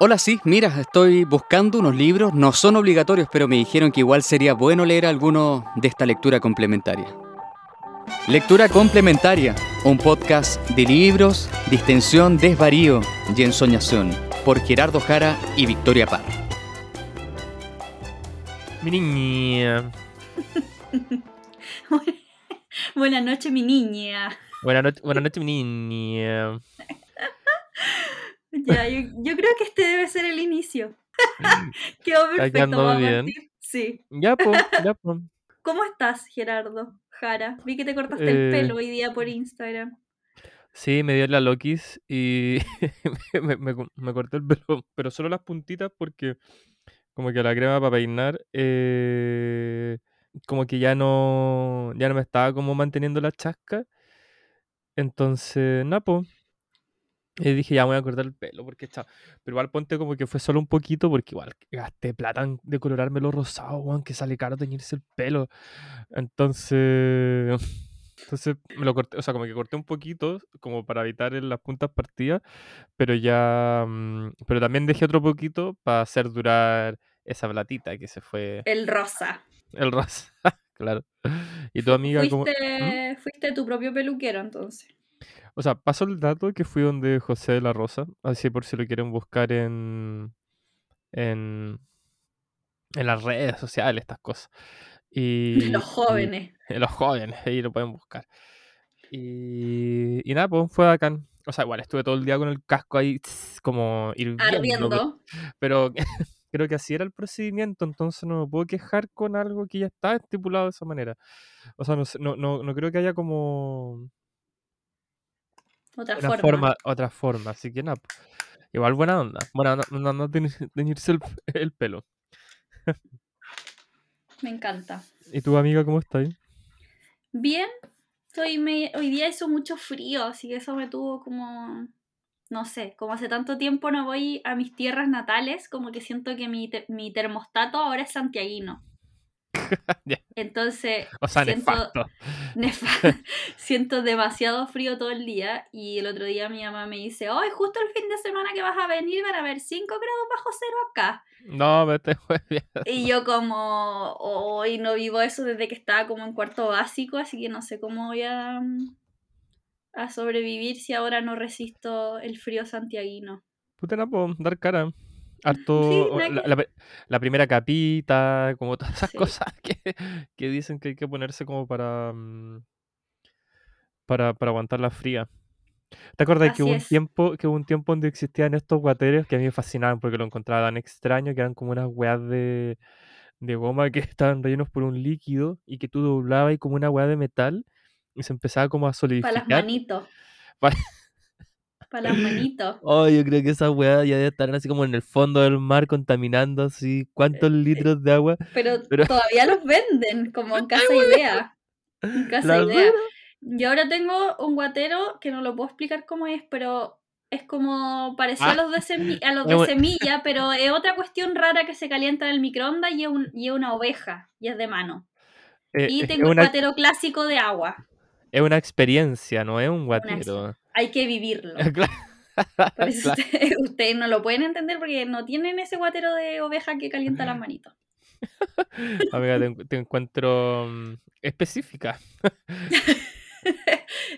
Hola, sí, mira, estoy buscando unos libros, no son obligatorios, pero me dijeron que igual sería bueno leer alguno de esta lectura complementaria. Lectura complementaria, un podcast de libros, distensión, desvarío y ensoñación, por Gerardo Jara y Victoria Parra. Mi niña. Buenas noches, mi niña. Buenas noches, buenas noches, mi niña. Ya, yo, yo creo que este debe ser el inicio. Quedó perfecto. quedando vamos a bien. partir. Sí. Ya, pues, ya, pues. ¿Cómo estás, Gerardo Jara? Vi que te cortaste Eh, el pelo hoy día por Instagram. Sí, me dio la Lokis y me, me- me corté el pelo, pero solo las puntitas porque como que la crema para peinar, eh, como que ya no, ya no me estaba como manteniendo la chasca. Entonces, pues. Y dije, ya me voy a cortar el pelo porque está. Pero igual ponte como que fue solo un poquito porque igual gasté plata en decolorármelo rosado, weón, que sale caro teñirse el pelo. Entonces, entonces me lo corté, o sea, como que corté un poquito como para evitar las puntas partidas, pero ya, mm, pero también dejé otro poquito para hacer durar esa platita que se fue El rosa. el rosa, claro. Y tu amiga como... ¿Mm? Fuiste, fuiste tu propio peluquero, entonces. O sea, paso el dato que fui donde José de la Rosa, así por si lo quieren buscar en, en, en las redes sociales, estas cosas. Y, Los y- jóvenes. los jóvenes, ahí lo pueden buscar. Y, y nada, pues fue bacán. O sea, igual estuve todo el día con el casco ahí como hirviendo. Pero, Ardiendo. pero creo que así era el procedimiento, entonces no me puedo quejar con algo que ya está estipulado de esa manera. O sea, no, no, no, no creo que haya como Otra forma. forma, otra forma, así que nada. Igual buena onda. Buena onda, no, no teñi- teñirse el, el pelo. Me encanta. ¿Y tu amiga cómo está ahí? Bien, estoy me- hoy día hizo mucho frío, así que eso me tuvo como, no sé, como hace tanto tiempo no voy a mis tierras natales, como que siento que mi, te- mi termostato ahora es santiaguino. Entonces, O sea, siento, nefasto. nefa- siento demasiado frío todo el día y el otro día mi mamá me dice, hoy justo el fin de semana que vas a venir van a haber 5 grados bajo cero acá. No, me te bien. Y yo como hoy no vivo eso desde que estaba como en cuarto básico, así que no sé cómo voy a, a sobrevivir si ahora no resisto el frío santiaguino. Puta, no puedo dar cara. Harto. Sí, la, primera capita, como todas esas Sí. cosas que, que dicen que hay que ponerse como para. mm, Para, para aguantar la fría. ¿Te acuerdas que hubo un tiempo, que hubo un tiempo donde existían estos guateros que a mí me fascinaban porque lo encontraba tan extraño, que eran como unas weas de, de goma que estaban rellenos por un líquido y que tú doblabas y como una wea de metal y se empezaba como a Para solidificar. las manitos. Para las manitos. Oh, yo creo que esa weá ya debe estar así como en el fondo del mar contaminando así cuántos litros de agua. Pero, Pero- todavía los venden, como en Casa Idea. En Casa Idea. Yo ahora tengo un guatero que no lo puedo explicar cómo es, pero es como parecido Ah. a los de, semi- a los de un- semilla, pero es otra cuestión rara que se calienta en el microondas y es, un- y es una oveja, y es de mano. Eh, Y tengo una, guatero clásico de agua. es una experiencia, no es un guatero. Hay que vivirlo. Claro. Por eso Claro. ustedes, ustedes no lo pueden entender porque no tienen ese guatero de oveja que calienta las manitos. Amiga, te, en- te encuentro mm, específica.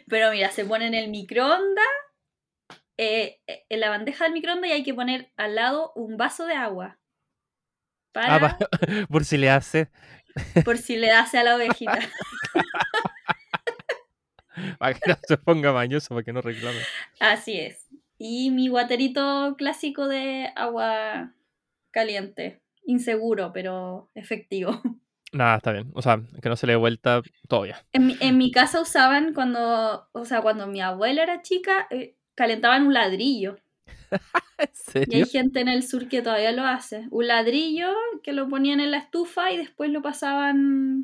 Pero mira, se pone en el microondas, eh, eh, en la bandeja del microondas y hay que poner al lado un vaso de agua. Para, Ah, por si le hace, por si le hace a la ovejita. para que no se ponga mañoso, para que no reclame. Así es. Y mi guaterito clásico de agua caliente. Inseguro, pero efectivo. Nada, está bien. O sea, que no se le dé vuelta todo ya. En mi, en mi casa usaban cuando, o sea, cuando mi abuela era chica, eh, calentaban un ladrillo. ¿En Y hay gente en el sur que todavía lo hace. Un ladrillo que lo ponían en la estufa y después lo pasaban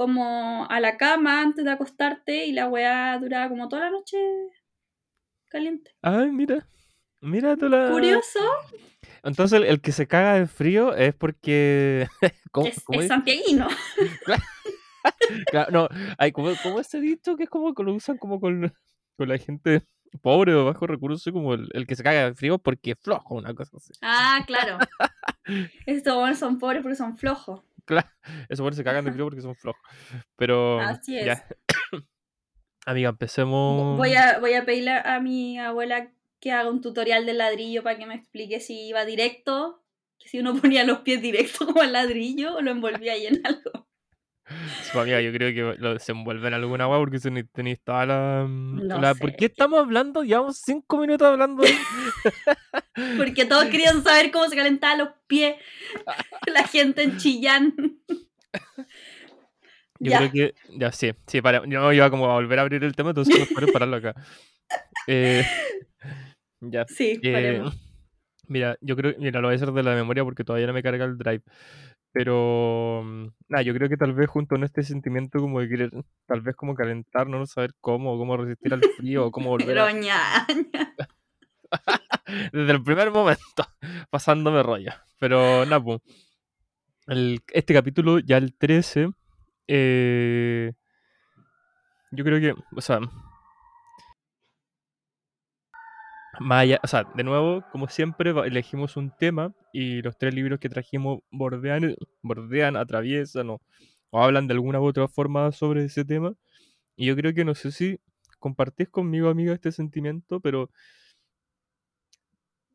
como a la cama antes de acostarte y la weá duraba como toda la noche caliente. Ay, mira. Mira tú la. Curioso, Entonces el, el que se caga de frío es porque. ¿Cómo, es, cómo es santiaguino. Claro, no, hay como, como ese dicho que es como que lo usan como con, con la gente pobre o bajo recursos como el, el que se caga de frío porque es flojo, una cosa así. Ah, claro. Estos son pobres porque son flojos. Claro, esos buenos se cagan de frío porque son flojos. Pero Así es. ya. Amiga, empecemos. Voy a, voy a pedirle a mi abuela que haga un tutorial del ladrillo para que me explique si iba directo, que si uno ponía los pies directos como el ladrillo o lo envolvía ahí en algo. Sí, amiga, yo creo que lo desenvuelve en alguna agua porque si tenéis toda la, mm, No la- sé. ¿Por qué estamos hablando? Llevamos cinco minutos hablando de... Porque todos querían saber cómo se calentaban los pies la gente en Chillán. Yo Ya. creo que... Ya, sí, sí, para... Yo iba como a volver a abrir el tema, entonces mejor pararlo acá. Eh, ya. Sí, eh, paremos. mira, yo creo... Mira, lo voy a hacer de la memoria porque todavía no me carga el drive. Pero... mm, Nada, yo creo que tal vez junto con este sentimiento como de querer... Tal vez como calentarnos, no saber cómo, cómo resistir al frío, o cómo volver a... Pero ñaña. desde el primer momento, pasándome rollo. Pero nada, po. El- este capítulo, ya el 13, eh, yo creo que, o sea, más allá- o sea, de nuevo, como siempre, elegimos un tema y los tres libros que trajimos bordean, bordean atraviesan o, hablan de alguna u otra forma sobre ese tema. Y yo creo que no sé si compartís conmigo, amiga, este sentimiento, pero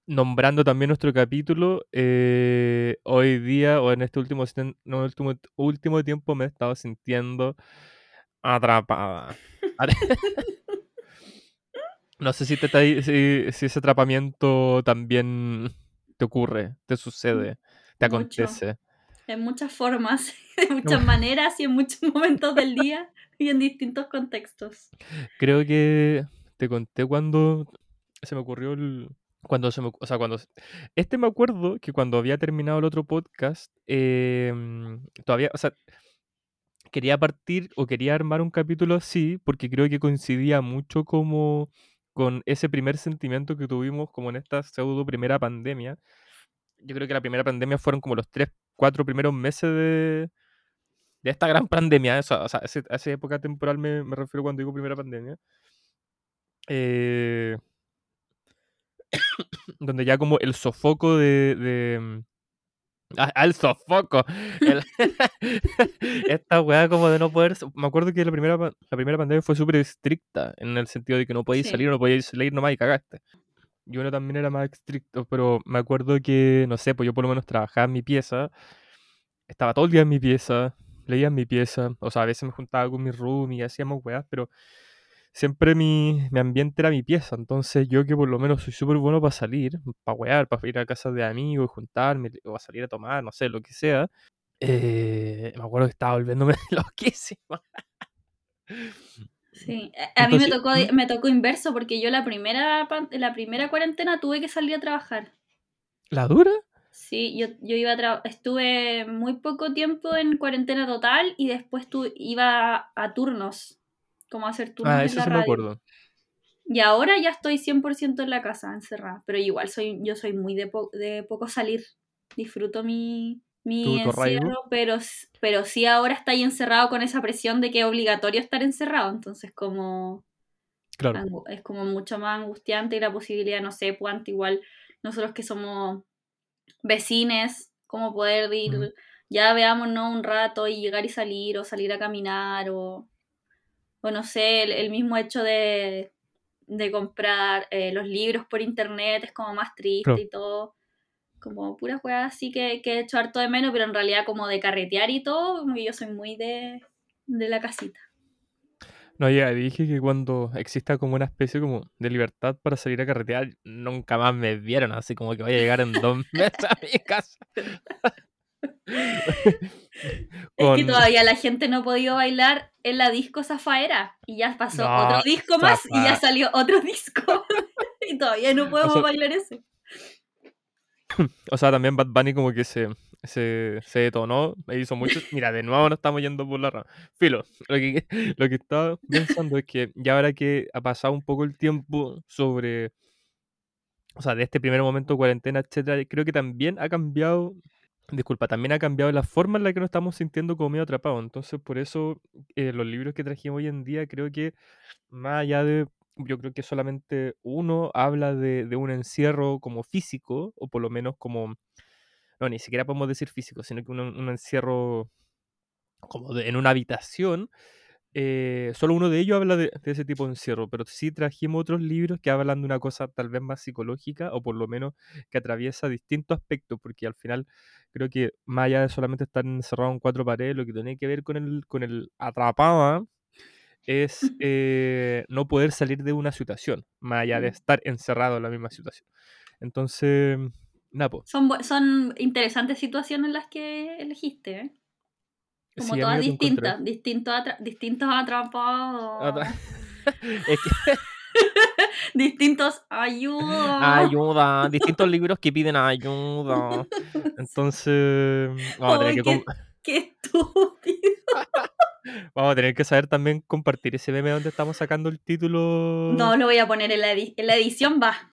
nombrando también nuestro capítulo, eh, hoy día o en este último, último, último tiempo me he estado sintiendo atrapada. no sé si, te, si, si ese atrapamiento también te ocurre, te sucede, te Mucho. acontece. En muchas formas, de muchas maneras y en muchos momentos del día y en distintos contextos. Creo que te conté cuando se me ocurrió el... Cuando se me, o sea, cuando... Este me acuerdo que cuando había terminado el otro podcast, em, todavía, o sea, quería partir o quería armar un capítulo así porque creo que coincidía mucho como con ese primer sentimiento que tuvimos como en esta pseudo primera pandemia. Yo creo que la primera pandemia fueron como los tres, cuatro primeros meses de, de esta gran pandemia. O sea, a esa época temporal me, me refiero cuando digo primera pandemia. Eh, donde ya como el sofoco de ah, el sofoco. El- esta weá como de no poder... Me acuerdo que la primera, la primera pandemia fue súper estricta, en el sentido de que no podíais Sí. salir, no podíais salir nomás y cagaste. Y uno también era más estricto, pero me acuerdo que, no sé, pues yo por lo menos trabajaba en mi pieza, estaba todo el día en mi pieza, leía en mi pieza, o sea, a veces me juntaba con mi room y hacíamos weas, pero siempre mi, mi ambiente era mi pieza, entonces yo que por lo menos soy súper bueno para salir, para wear, para ir a casa de amigos, juntarme, o a salir a tomar, no sé, lo que sea, eh, me acuerdo que estaba volviéndome loquísimo. Sí, a a mí me tocó, ¿mm? me tocó inverso porque yo la primera, la primera cuarentena tuve que salir a trabajar. ¿La dura? Sí, yo, yo iba a estuve muy poco tiempo en cuarentena total y después tu, iba a, a turnos, como hacer turnos Ah, en eso la sí me radio. acuerdo. Y ahora ya estoy 100% en la casa, encerrada. Pero igual soy, yo soy muy de, po- de poco salir. Disfruto mi, mi encierro, pero, pero sí ahora está ahí encerrado con esa presión de que es obligatorio estar encerrado. Entonces como Claro. es como mucho más angustiante y la posibilidad, no sé, pues antes igual nosotros que somos vecines, como poder ir, Ujú. ya veámonos un rato y llegar y salir o salir a caminar o, o no sé, el, el mismo hecho de, de comprar eh, los libros por internet es como más triste y todo. Como puras weas así que, que he hecho harto de menos, pero en realidad como de carretear y todo, como que yo soy muy de, de la casita. No, ya dije que cuando exista como una especie como de libertad para salir a carretear, nunca más me vieron, así como que voy a llegar en dos meses a mi casa. Es que todavía la gente no ha podido bailar en la disco Zafaera. Y ya pasó No, otro disco más y ya salió otro disco. y todavía no podemos sea- bailar ese. O sea, también Bad Bunny como que se, se, se detonó, e hizo mucho. Mira, de nuevo nos estamos yendo por la rama. Filo, lo que, lo que estaba pensando es que ya ahora que ha pasado un poco el tiempo sobre, o sea, de este primer momento de cuarentena, etcétera, creo que también ha cambiado, disculpa, también ha cambiado la forma en la que nos estamos sintiendo como medio atrapados. Entonces, por eso eh, los libros que trajimos hoy en día creo que más allá de yo creo que solamente uno habla de, un encierro como físico, o por lo menos como, no, ni siquiera podemos decir físico, sino que un, un encierro como de- en una habitación. Eh, solo uno de ellos habla de, de ese tipo de encierro, pero sí trajimos otros libros que hablan de una cosa tal vez más psicológica o por lo menos que atraviesa distintos aspectos, porque al final creo que más allá de solamente estar encerrado en cuatro paredes, lo que tiene que ver con el, con el atrapada es eh, no poder salir de una situación, más allá de estar encerrado en la misma situación. Entonces, Napo. Son, son interesantes situaciones las que elegiste, ¿eh? Como Sí, todas distintas, distintos, atra- distintos atrapados, Atra- Es que- distintos ayuda. ayuda, distintos libros que piden ayuda. Entonces, vamos a tener que, qué, estúpido. vamos a tener que saber también compartir ese meme donde estamos sacando el título. No, lo voy a poner en la, edi- en la edición, va.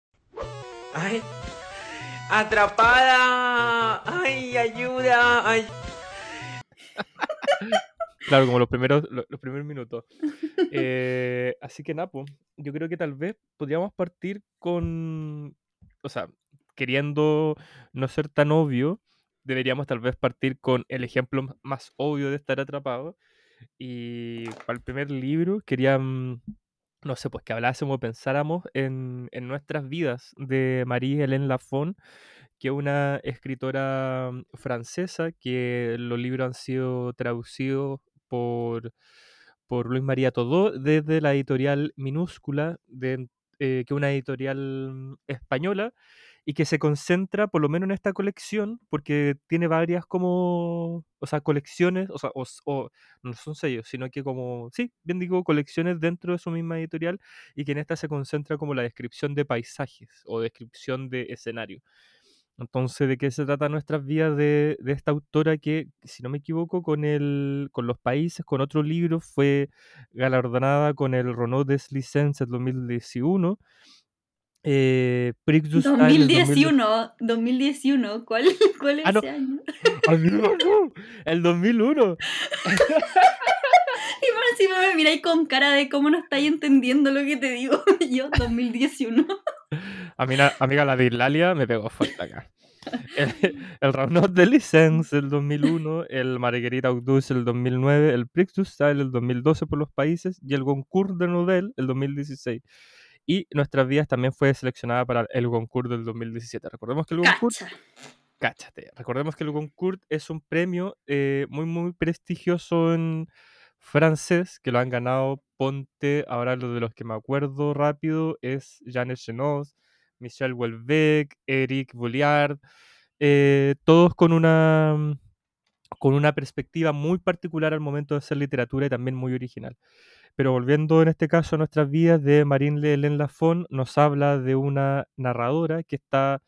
Ay, atrapada. Ay, ayuda. Ay. Claro, como los primeros, lo- los, primeros minutos. Eh, así que Napo, yo creo que tal vez podríamos partir con, o sea, queriendo no ser tan obvio, deberíamos tal vez partir con el ejemplo más obvio de estar atrapado. Y para el primer libro quería, mm, no sé, pues que hablásemos, pensáramos en, en nuestras vidas de Marie-Hélène Lafon, que es una escritora mm, francesa que los libros han sido traducidos por, por Luis María Todó desde la editorial Minúscula, de, eh, que es una editorial mm, española y que se concentra por lo menos en esta colección porque tiene varias como, o sea, colecciones, o sea, o, no son sellos, sino que como, sí, bien digo, colecciones dentro de su misma editorial y que en esta se concentra como la descripción de paisajes o descripción de escenario. Entonces, ¿de qué se trata nuestras vidas de, de esta autora que, si no me equivoco, con, el, con los países, con otro libro, fue galardonada con el Renault des Licences 2011, eh, Prix du Style del 2000 2011, 2011, ¿cuál, cuál es Ah, no. ese año? ¡Amigo, no! El 2001. Y por encima me miráis con cara de cómo no estáis entendiendo lo que te digo. Yo, 2011. Amiga, amiga, la de Irlalia me pegó fuerte acá. El, el Renault de Licence el 2001, el Marguerite Audus el 2009, el Prix du Style el 2012 por los países y el Goncourt de Nobel el 2016. Y Nuestras Vidas también fue seleccionada para el Goncourt del 2017. Recordemos que el Goncourt Cacha. Cáchate. Recordemos que el Goncourt es un premio eh, muy, muy prestigioso en francés, que lo han ganado, ponte, ahora lo de los que me acuerdo rápido, es Jeanne Chenot, Michel Houellebecq, Eric Bouliard, eh, todos con una, con una perspectiva muy particular al momento de hacer literatura y también muy original. Pero volviendo en este caso a nuestras vidas de Marine Hélène Lafon, nos habla de una narradora que está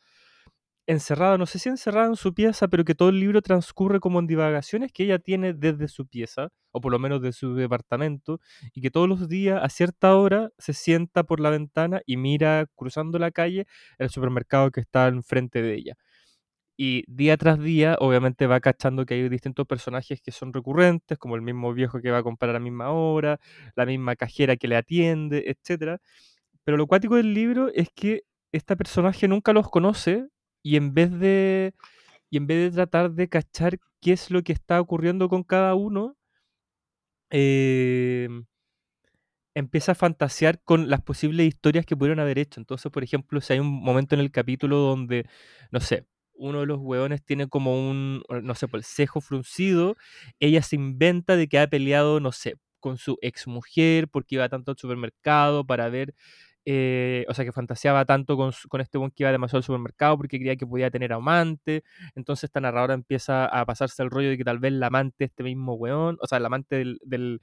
encerrada, no sé si encerrada en su pieza, pero que todo el libro transcurre como en divagaciones que ella tiene desde su pieza, o por lo menos de su departamento, y que todos los días a cierta hora se sienta por la ventana y mira cruzando la calle el supermercado que está enfrente de ella. Y día tras día, obviamente va cachando que hay distintos personajes que son recurrentes, como el mismo viejo que va a comprar a la misma hora, la misma cajera que le atiende, etc. Pero lo cuático del libro es que esta personaje nunca los conoce y en vez de y en vez de tratar de cachar qué es lo que está ocurriendo con cada uno, eh, empieza a fantasear con las posibles historias que pudieron haber hecho. Entonces, por ejemplo, si hay un momento en el capítulo donde, no sé, uno de los hueones tiene como un, no sé, pues, el cejo fruncido, ella se inventa de que ha peleado, no sé, con su exmujer porque iba tanto al supermercado para ver, eh, o sea, que fantaseaba tanto con, su- con este buen que iba demasiado al supermercado porque creía que podía tener amante. Entonces esta narradora empieza a pasarse el rollo de que tal vez la amante de este mismo weón, o sea, la amante del, del-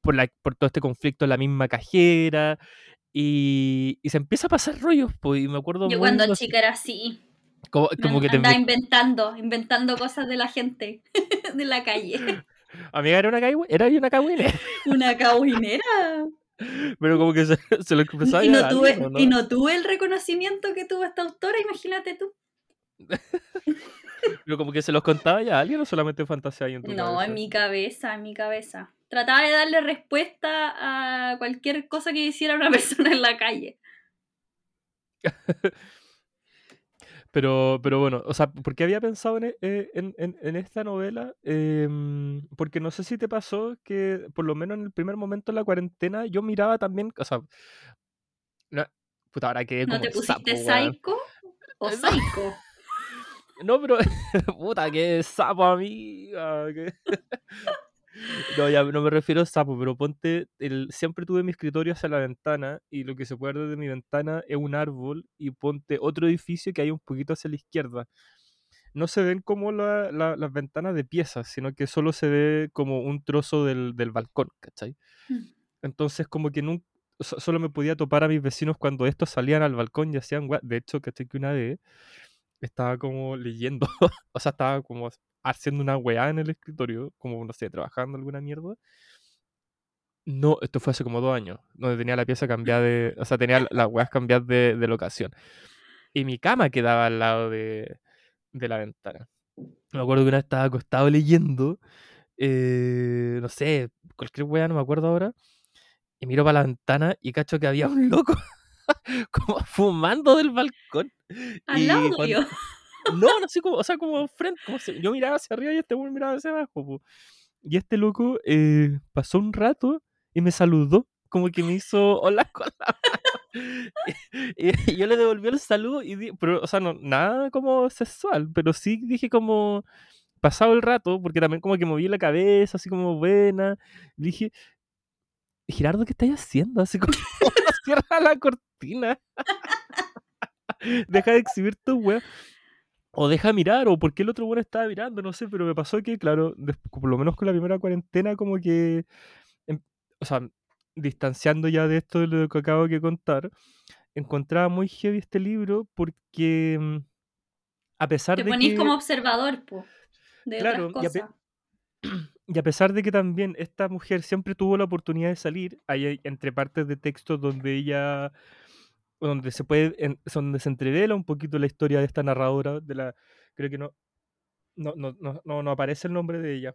por, la, por todo este conflicto la misma cajera. Y, y se empieza a pasar rollos, pues, y me acuerdo Yo cuando chica era así. Como, como que te inven- inventando, inventando cosas de la gente, de la calle. Amiga, era una era una cagüine, Una cabuinera. pero como que se, se lo expresaba Y no, tuve, alguien, ¿o no? y no tuve el reconocimiento que tuvo esta autora, imagínate tú. Pero como que se los contaba ya a alguien o solamente fantaseaba ahí en tu No, cabeza? en mi cabeza, en mi cabeza. trataba de darle respuesta a cualquier cosa que hiciera una persona en la calle. Pero, pero bueno, o sea, ¿por qué había pensado en, e- eh, en- en- en esta novela? Em, porque no sé si te pasó que, por lo menos en el primer momento de la cuarentena, yo miraba también, o sea, no- puta, ahora quedé ¿No como te el pusiste sapo, weón. psycho o No. psycho? No, pero, puta, qué sapo, amiga. que- No, ya no me refiero a sapo, pero ponte, el, siempre tuve mi escritorio hacia la ventana y lo que se puede ver de mi ventana es un árbol y ponte otro edificio que hay un poquito hacia la izquierda. No se ven como la- la- las ventanas de piezas, sino que solo se ve como un trozo del, del balcón, ¿cachai? Mm. Entonces como que nunca, solo me podía topar a mis vecinos cuando estos salían al balcón y hacían De hecho, ¿cachai? Que una vez estaba como leyendo, o sea, estaba como haciendo una weá en el escritorio, como, no sé, trabajando alguna mierda. No, esto fue hace como dos años, donde tenía la pieza cambiada de, o sea, tenía las weas cambiadas de, de locación. Y mi cama quedaba al lado de, de la ventana. Me acuerdo que una vez estaba acostado leyendo, eh, no sé, cualquier wea, no me acuerdo ahora, y miro para la ventana y cacho que había un loco como fumando del balcón. Al Y lado cuando-. No, no sé cómo, o sea, como frente, como si- yo miraba hacia arriba y este weón miraba hacia abajo, po. Y este loco eh, pasó un rato y me saludó, como que me hizo hola con la. Y, y yo le devolví el saludo y di- pero, o sea, no, nada como sexual, pero sí dije como pasado el rato, porque también como que moví la cabeza, así como buena. Dije, Gerardo, ¿qué estás haciendo? Así como, cierra la cortina. Deja de exhibir tu web. O deja mirar, o porque el otro bueno estaba mirando, no sé, pero me pasó que, claro, por lo menos con la primera cuarentena, como que, em- o sea, distanciando ya de esto de lo que acabo de contar, encontraba muy heavy este libro porque, mm, a pesar Te de ponís que... como observador, po, de Claro, otras y a cosas. Y a pesar de que también esta mujer siempre tuvo la oportunidad de salir, hay entre partes de texto donde ella, donde se puede, en- donde se entrevela un poquito la historia de esta narradora, de la, creo que no, no, no, no, no, aparece el nombre de ella.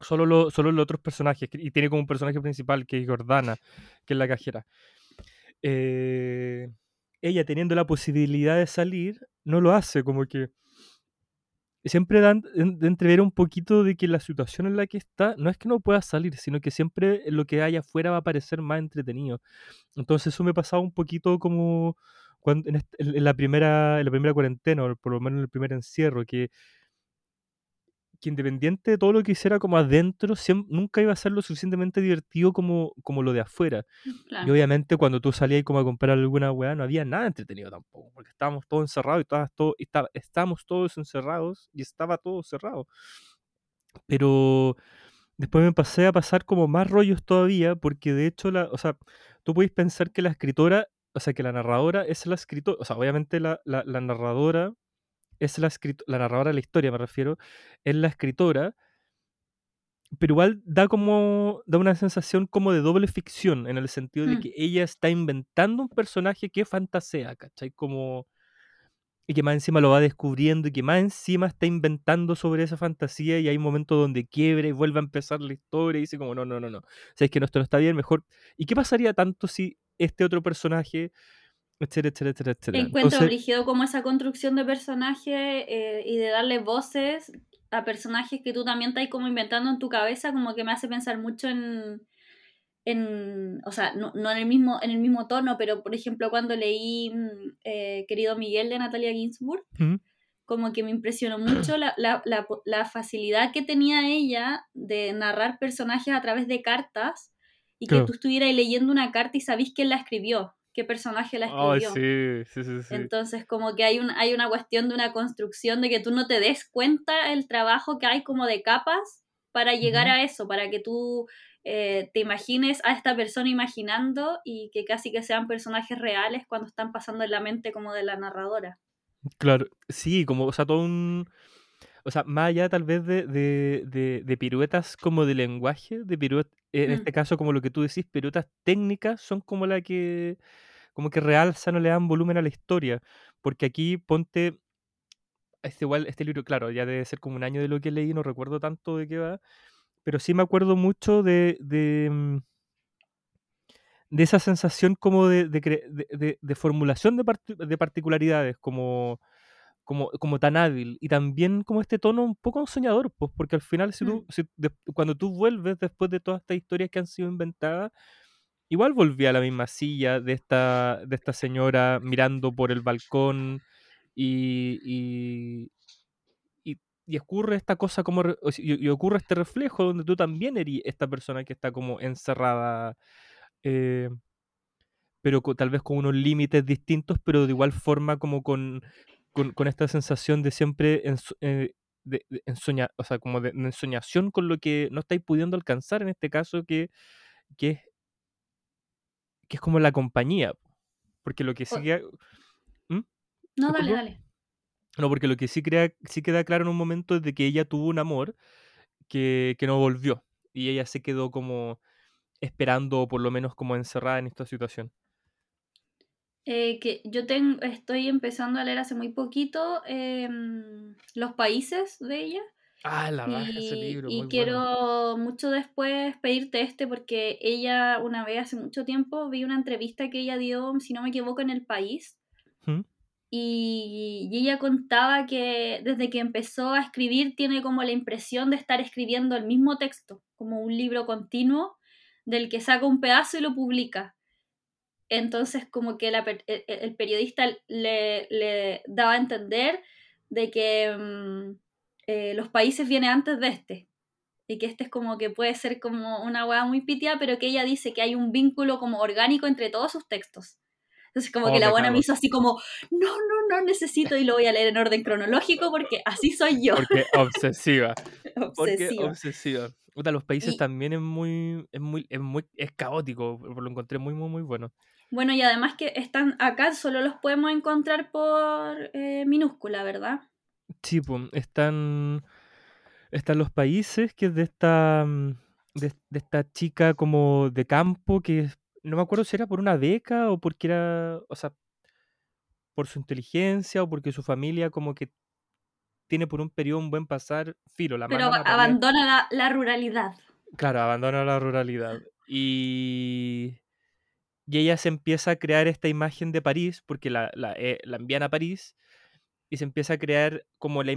Solo, lo, solo los otros personajes, y tiene como un personaje principal que es Gordana, que es la cajera. Eh, ella teniendo la posibilidad de salir, no lo hace, como que siempre dan de entrever un poquito de que la situación en la que está no es que no pueda salir, sino que siempre lo que hay afuera va a parecer más entretenido. Entonces eso me pasaba un poquito como cuando en- en la primera en la primera cuarentena, o por lo menos en el primer encierro, que, que independiente de todo lo que hiciera como adentro, siem- nunca iba a ser lo suficientemente divertido como, como lo de afuera. Y Claro. obviamente cuando tú salías como a comprar alguna weá, no había nada entretenido tampoco, porque estábamos todos encerrados y todas, todo, y estaba- estábamos todos encerrados y estaba todo cerrado. Pero después me pasé a pasar como más rollos todavía, porque de hecho, la, o sea, tú puedes pensar que la escritora, o sea, que la narradora es la escritora, o sea, obviamente la, la, la narradora es la, la narradora de la historia, me refiero, es la escritora, pero igual da como da una sensación como de doble ficción en el sentido de Mm. que ella está inventando un personaje que fantasea, ¿cachai? Como y que más encima lo va descubriendo y que más encima está inventando sobre esa fantasía y hay un momento donde quiebra y vuelve a empezar la historia y dice como no, no, no, no, sabes que no, esto no está bien, mejor. ¿Y qué pasaría tanto si este otro personaje, etcétera, etcétera, etcétera, etcétera? Encuentro Entonces, como esa construcción de personaje eh, y de darle voces a personajes que tú también estás como inventando en tu cabeza, como que me hace pensar mucho en, en o sea, no, no en, el mismo, en el mismo tono, pero por ejemplo cuando leí mm, eh, Querido Miguel de Natalia Ginsburg, como que me impresionó mucho la, la- la facilidad que tenía ella de narrar personajes a través de cartas y que Claro. tú estuvieras leyendo una carta y sabís quién la escribió, qué personaje la escribió. sí, sí, sí, sí. Entonces, como que hay, un, hay una cuestión de una construcción de que tú no te des cuenta el trabajo que hay como de capas para llegar a eso, para que tú eh, te imagines a esta persona imaginando y que casi que sean personajes reales cuando están pasando en la mente como de la narradora. Claro, sí, como, o sea, todo un... O sea, más allá tal vez de, de, de- de piruetas como de lenguaje, de piruetas, en Mm. este caso como lo que tú decís, piruetas técnicas son como la que, como que realzan o le dan volumen a la historia. Porque aquí ponte, este igual, este libro, claro, ya debe ser como un año de lo que leí, no recuerdo tanto de qué va, pero sí me acuerdo mucho de, de, mm, de esa sensación como de, de de- formulación de, de particularidades, como, como, como tan hábil, y también como este tono un poco soñador, pues, porque al final si tú, Mm. si- de- cuando tú vuelves después de todas estas historias que han sido inventadas, igual volví a la misma silla de esta, de esta señora mirando por el balcón y, y, y, ocurre esta cosa como, y, ocurre este reflejo donde tú también eres esta persona que está como encerrada, eh, pero tal vez con unos límites distintos, pero de igual forma como con, con, esta sensación de siempre enso- eh, de, o sea, como de, de ensoñación con lo que no estáis pudiendo alcanzar en este caso, que, que, es, que es como la compañía. Porque lo que sí ¿Mm? No, dale, dale. No, porque lo que sí, crea, sí queda claro en un momento es de que ella tuvo un amor que, que no volvió. Y ella se quedó como esperando, o por lo menos como encerrada en esta situación. Eh, que yo tengo, estoy empezando a leer hace muy poquito em, Los Países de ella. Ah, la ese Y, libro, y muy bueno. quiero mucho después pedirte este porque ella una vez hace mucho tiempo vi una entrevista que ella dio, si no me equivoco, en El País. ¿Mm? Y, y ella contaba que desde que empezó a escribir tiene como la impresión de estar escribiendo el mismo texto, como un libro continuo del que saca un pedazo y lo publica. Entonces como que la el, el periodista le, le daba a entender de que mm, eh, los países vienen antes de este. Y que este es como que puede ser como una hueá muy pitia, pero que ella dice que hay un vínculo como orgánico entre todos sus textos. Entonces como Oh, que la buena me hizo así como, no, no, no necesito y lo voy a leer en orden cronológico porque así soy yo, Porque obsesiva. Porque obsesiva. obsesiva. Puta, los países Y- también es muy, es muy, es muy, es caótico. Lo encontré muy, muy, muy bueno. Bueno, y además que están acá, solo los podemos encontrar por eh, minúscula, ¿verdad? Sí, pues, están, están los países que es de esta, mm, de, de esta chica como de campo que es- no me acuerdo si era por una beca o porque era, o sea, por su inteligencia o porque su familia como que tiene por un periodo un buen pasar, filo, la Pero abandona la, la ruralidad. Claro, abandona la ruralidad. Y, y ella se empieza a crear esta imagen de París, porque la, la, eh, la envían a París, y se empieza a crear como la...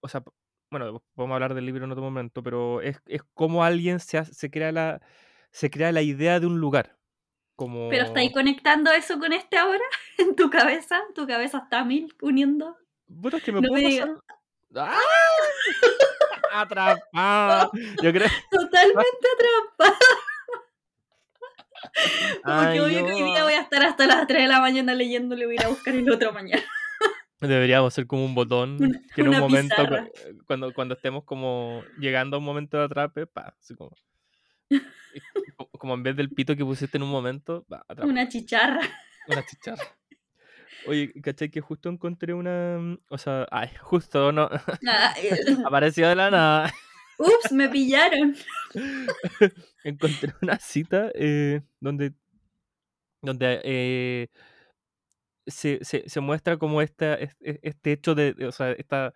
O sea, bueno, podemos hablar del libro en otro momento, pero es, es como alguien se, hace- se, crea la, se crea la idea de un lugar. Como... Pero está ahí conectando eso con este ahora en tu cabeza. Tu cabeza está a mil uniendo. Bueno, es que me No puedo me pasar... ¡Ah! ¡Atrapada! Yo creo... Totalmente atrapada. Como Ay, que obvio que hoy día no. voy a estar hasta las 3 de la mañana leyéndolo y voy a ir a buscar el otro mañana. Deberíamos hacer como un botón que en un momento, pizarra. eh, cuando, cuando estemos como llegando a un momento de atrape, pa, así como, como en vez del pito que pusiste en un momento, pa, una, Una chicharra. chicharra. Oye, ¿cachai? Que justo encontré una, mm, o sea, ay, justo, no, Nada, apareció de la nada. Ups, me pillaron. encontré una cita eh, donde, donde eh, se, se, muestra como esta, es- es- este hecho de, o sea, esta,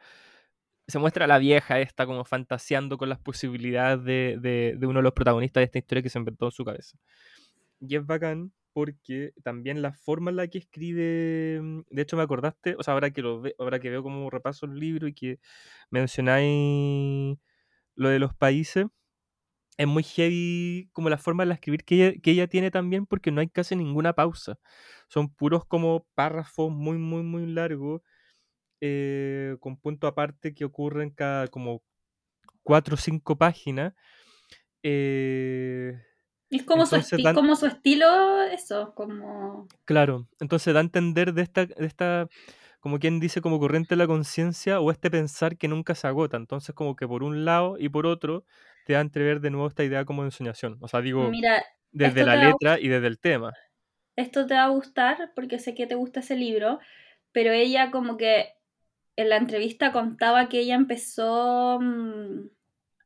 se muestra a la vieja esta como fantaseando con las posibilidades de, de, de uno de los protagonistas de esta historia que se inventó en su cabeza. Y es bacán porque también la forma en la que escribe, mm, de hecho me acordaste, o sea, ahora que, lo ve- ahora que veo como repaso el libro y que mencionáis lo de los países, es muy heavy como la forma de escribir que ella, que ella tiene también porque no hay casi ninguna pausa. Son puros como párrafos muy, muy, muy largos eh, con punto aparte que ocurren cada como cuatro o cinco páginas. Eh, Es como, su, Entonces esti- dan- como su estilo, eso, como... claro, entonces da a entender de esta, de esta, como quien dice, como corriente de la conciencia o este pensar que nunca se agota. Entonces como que por un lado y por otro te da a entrever de nuevo esta idea como de ensoñación. O sea, digo, Mira, desde la a letra y desde el tema. esto te va a gustar porque sé que te gusta ese libro, pero ella como que en la entrevista contaba que ella empezó mm,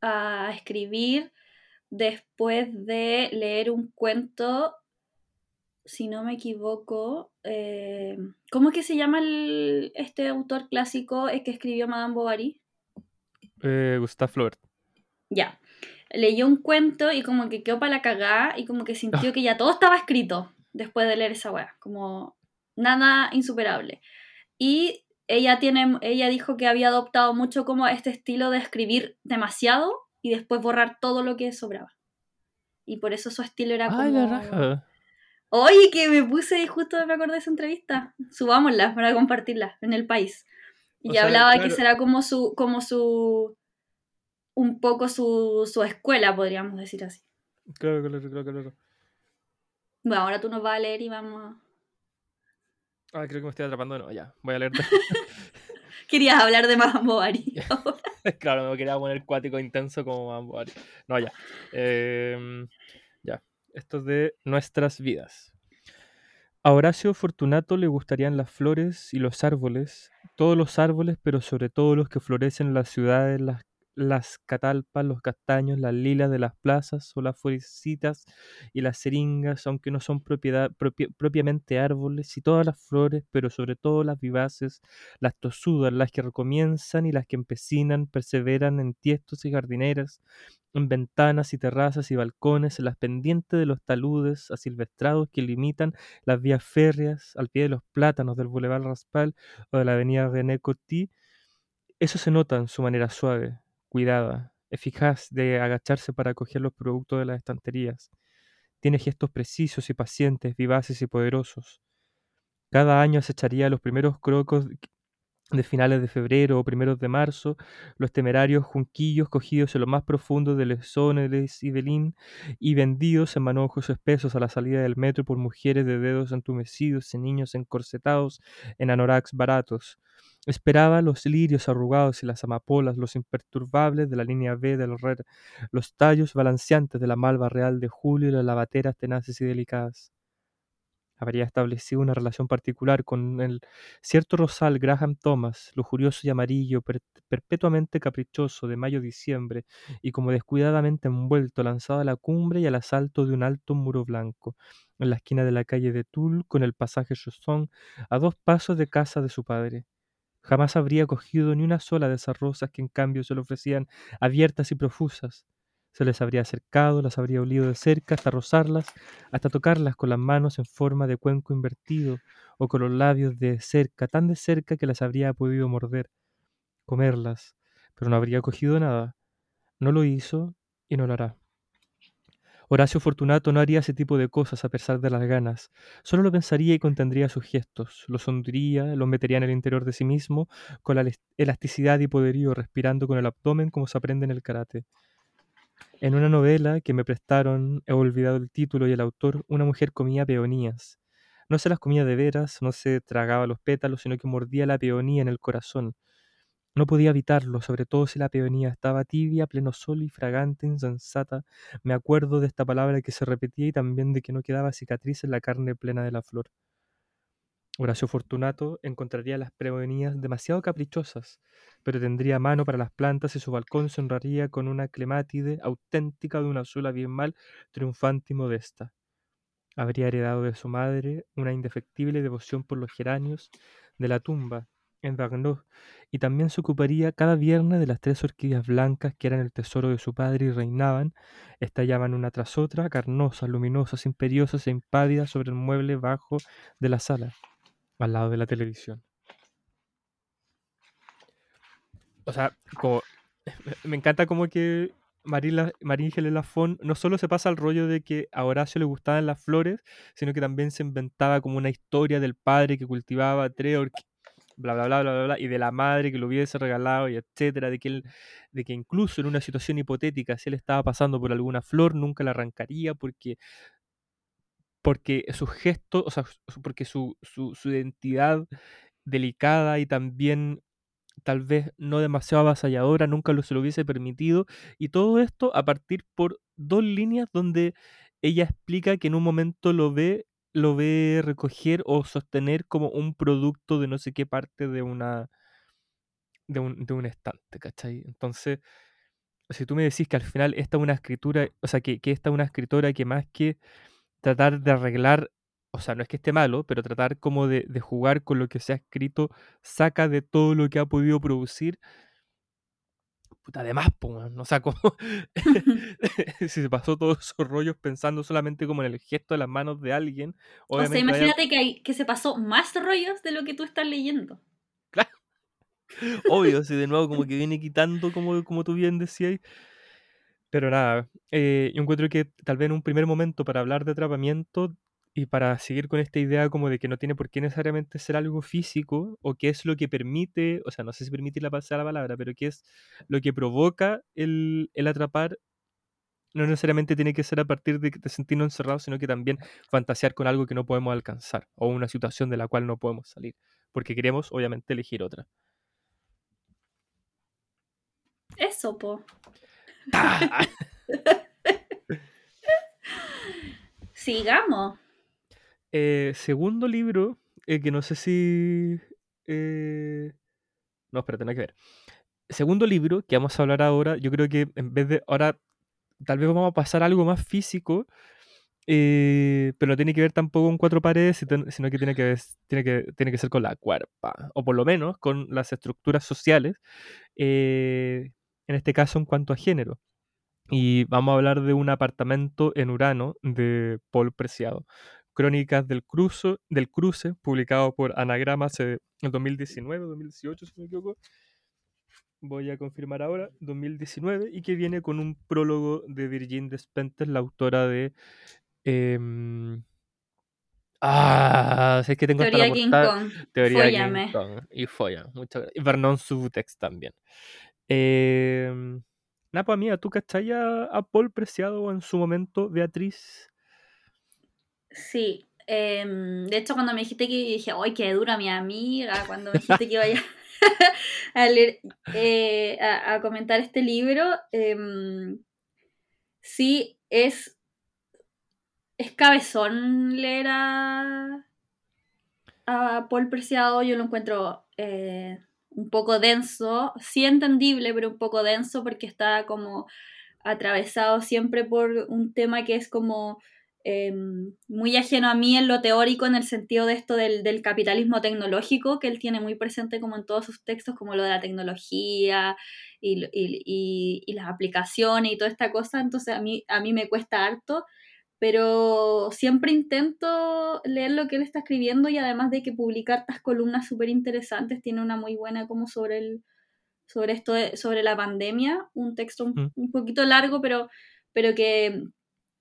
a escribir después de leer un cuento, si no me equivoco, eh, ¿cómo es que se llama el- este autor clásico eh, que escribió Madame Bovary? Eh, Gustav Flaubert. Ya. Leyó un cuento y como que quedó para la cagada y como que sintió que ya todo estaba escrito después de leer esa weá, como nada insuperable. Y ella, tiene, ella dijo que había adoptado mucho como este estilo de escribir demasiado y después borrar todo lo que sobraba. Y por eso su estilo era como... Ay, la raja. Oye, que me puse y justo me acordé de esa entrevista. Subámosla para compartirla en el país. Y O sea, hablaba que será como su, como su, un poco su, su escuela, podríamos decir así. Claro, claro, claro, claro. Bueno, ahora tú nos vas a leer y vamos. Ah, creo que me estoy atrapando. No, ya. Voy a leer. Querías hablar de Mambo Bari. claro, me quería poner cuático intenso como Mambo Ari. No, ya. Em, ya. Esto es de nuestras vidas. A Horacio Fortunato le gustarían las flores y los árboles, todos los árboles, pero sobre todo los que florecen en las ciudades, las, las catalpas, los castaños, las lilas de las plazas o las florecitas y las seringas, aunque no son propiedad, propi- propiamente árboles, y todas las flores, pero sobre todo las vivaces, las tosudas, las que recomienzan y las que empecinan, perseveran en tiestos y jardineras, en ventanas y terrazas y balcones, en las pendientes de los taludes asilvestrados que limitan las vías férreas, al pie de los plátanos del Boulevard Raspal o de la avenida René Coty, eso se nota en su manera suave, cuidada, eficaz de agacharse para coger los productos de las estanterías. Tiene gestos precisos y pacientes, vivaces y poderosos. Cada año acecharía los primeros crocos de finales de febrero o primeros de marzo, los temerarios junquillos cogidos en lo más profundo del Esoneles y Belín y vendidos en manojos espesos a la salida del metro por mujeres de dedos entumecidos y niños encorsetados en anoraks baratos. Esperaba los lirios arrugados y las amapolas, los imperturbables de la línea B del Red, los tallos balanceantes de la malva real de julio y las lavateras tenaces y delicadas. Habría establecido una relación particular con el cierto rosal Graham Thomas, lujurioso y amarillo, per- perpetuamente caprichoso de mayo-diciembre, y como descuidadamente envuelto, lanzado a la cumbre y al asalto de un alto muro blanco, en la esquina de la calle de Toul, con el pasaje Chausson, a dos pasos de casa de su padre. Jamás habría cogido ni una sola de esas rosas que en cambio se le ofrecían abiertas y profusas. Se les habría acercado, las habría olido de cerca hasta rozarlas, hasta tocarlas con las manos en forma de cuenco invertido, o con los labios de cerca, tan de cerca que las habría podido morder, comerlas, pero no habría cogido nada. No lo hizo y no lo hará. Horacio Fortunato no haría ese tipo de cosas a pesar de las ganas. Solo lo pensaría y contendría sus gestos, los hundiría, los metería en el interior de sí mismo, con la elas- elasticidad y poderío, respirando con el abdomen como se aprende en el karate. En una novela que me prestaron, he olvidado el título y el autor, una mujer comía peonías. No se las comía de veras, no se tragaba los pétalos, sino que mordía la peonía en el corazón. No podía evitarlo, sobre todo si la peonía estaba tibia, pleno sol y fragante, insensata. Me acuerdo de esta palabra que se repetía y también de que no quedaba cicatriz en la carne plena de la flor. Horacio Fortunato encontraría las peonías demasiado caprichosas, pero tendría mano para las plantas y su balcón se honraría con una clemátide auténtica de una sola bien mal, triunfante y modesta. Habría heredado de su madre una indefectible devoción por los geranios de la tumba en Vergniaud, y también se ocuparía cada viernes de las tres orquídeas blancas que eran el tesoro de su padre y reinaban, estallaban una tras otra, carnosas, luminosas, imperiosas e impávidas sobre el mueble bajo de la sala, al lado de la televisión. O sea, como me encanta como que María Ángeles Lafón no solo se pasa al rollo de que a Horacio le gustaban las flores, sino que también se inventaba como una historia del padre que cultivaba tres orquídeas, bla, bla, bla, bla, bla, bla, y de la madre que lo hubiese regalado, y etcétera, de que, él, de que incluso en una situación hipotética, si él estaba pasando por alguna flor, nunca la arrancaría porque porque su gesto, o sea, porque su, su, su identidad delicada y también tal vez no demasiado avasalladora, nunca se lo hubiese permitido. Y todo esto a partir por dos líneas donde ella explica que en un momento lo ve, lo ve recoger o sostener como un producto de no sé qué parte de una de un, de un estante, ¿cachai? Entonces, si tú me decís que al final esta es una escritura, o sea, que, que esta es una escritora que más que tratar de arreglar, o sea, no es que esté malo, pero tratar como de, de jugar con lo que se ha escrito, saca de todo lo que ha podido producir, puta, además, pues, o sea, como si se pasó todos esos rollos pensando solamente como en el gesto de las manos de alguien, O sea, imagínate que, hay, que se pasó más rollos de lo que tú estás leyendo. Obvio, si de nuevo como que viene quitando, como, como tú bien decías. Pero nada, eh, yo encuentro que tal vez en un primer momento para hablar de atrapamiento y para seguir con esta idea como de que no tiene por qué necesariamente ser algo físico o qué es lo que permite, o sea, no sé si permite la pasar la palabra, pero qué es lo que provoca el, el atrapar, no necesariamente tiene que ser a partir de, de sentirnos encerrados, sino que también fantasear con algo que no podemos alcanzar o una situación de la cual no podemos salir, porque queremos obviamente elegir otra. Eso, po. ¡Ah! Sigamos. Eh, segundo libro, eh, que no sé si... eh, No, espérate, hay que ver. Segundo libro que vamos a hablar ahora, yo creo que en vez de... Ahora tal vez vamos a pasar a algo más físico, eh, pero no tiene que ver tampoco con cuatro paredes, sino que tiene que, ver- tiene, que, tiene que ser con la cuerpa, o por lo menos con las estructuras sociales, en este caso en cuanto a género. Y vamos a hablar de un apartamento en Urano de Paul Preciado. Crónicas del, cruzo, del Cruce, publicado por Anagrama hace en 2019, 2018, si no me equivoco. Voy a confirmar ahora, 2019, y que viene con un prólogo de Virgin Despentes, la autora de. em, ah, sé que tengo hasta Teoría King Kong. Teoría King Fóllame. Kong. Y Folla, muchas gracias. Y Vernon Subutex también. Eh, nada, pues amiga, ¿tú cachai a Paul Preciado en su momento, Beatriz? Sí. em, de hecho, cuando me dijiste que dije, ¡ay, qué dura mi amiga! Cuando me dijiste que iba a, leer, eh, a, a comentar este libro, em, sí, es. Es cabezón leer a. a Paul Preciado. Yo lo encuentro eh, un poco denso. Sí entendible, pero un poco denso porque está como atravesado siempre por un tema que es como eh, muy ajeno a mí en lo teórico, en el sentido de esto del, del, capitalismo tecnológico, que él tiene muy presente como en todos sus textos, como lo de la tecnología y, y, y, y las aplicaciones y toda esta cosa. Entonces a mí, a mí me cuesta harto, pero siempre intento leer lo que él está escribiendo y además de que publicar estas columnas súper interesantes, tiene una muy buena como sobre el sobre esto de, sobre la pandemia, un texto un, Mm. un poquito largo, pero, pero que,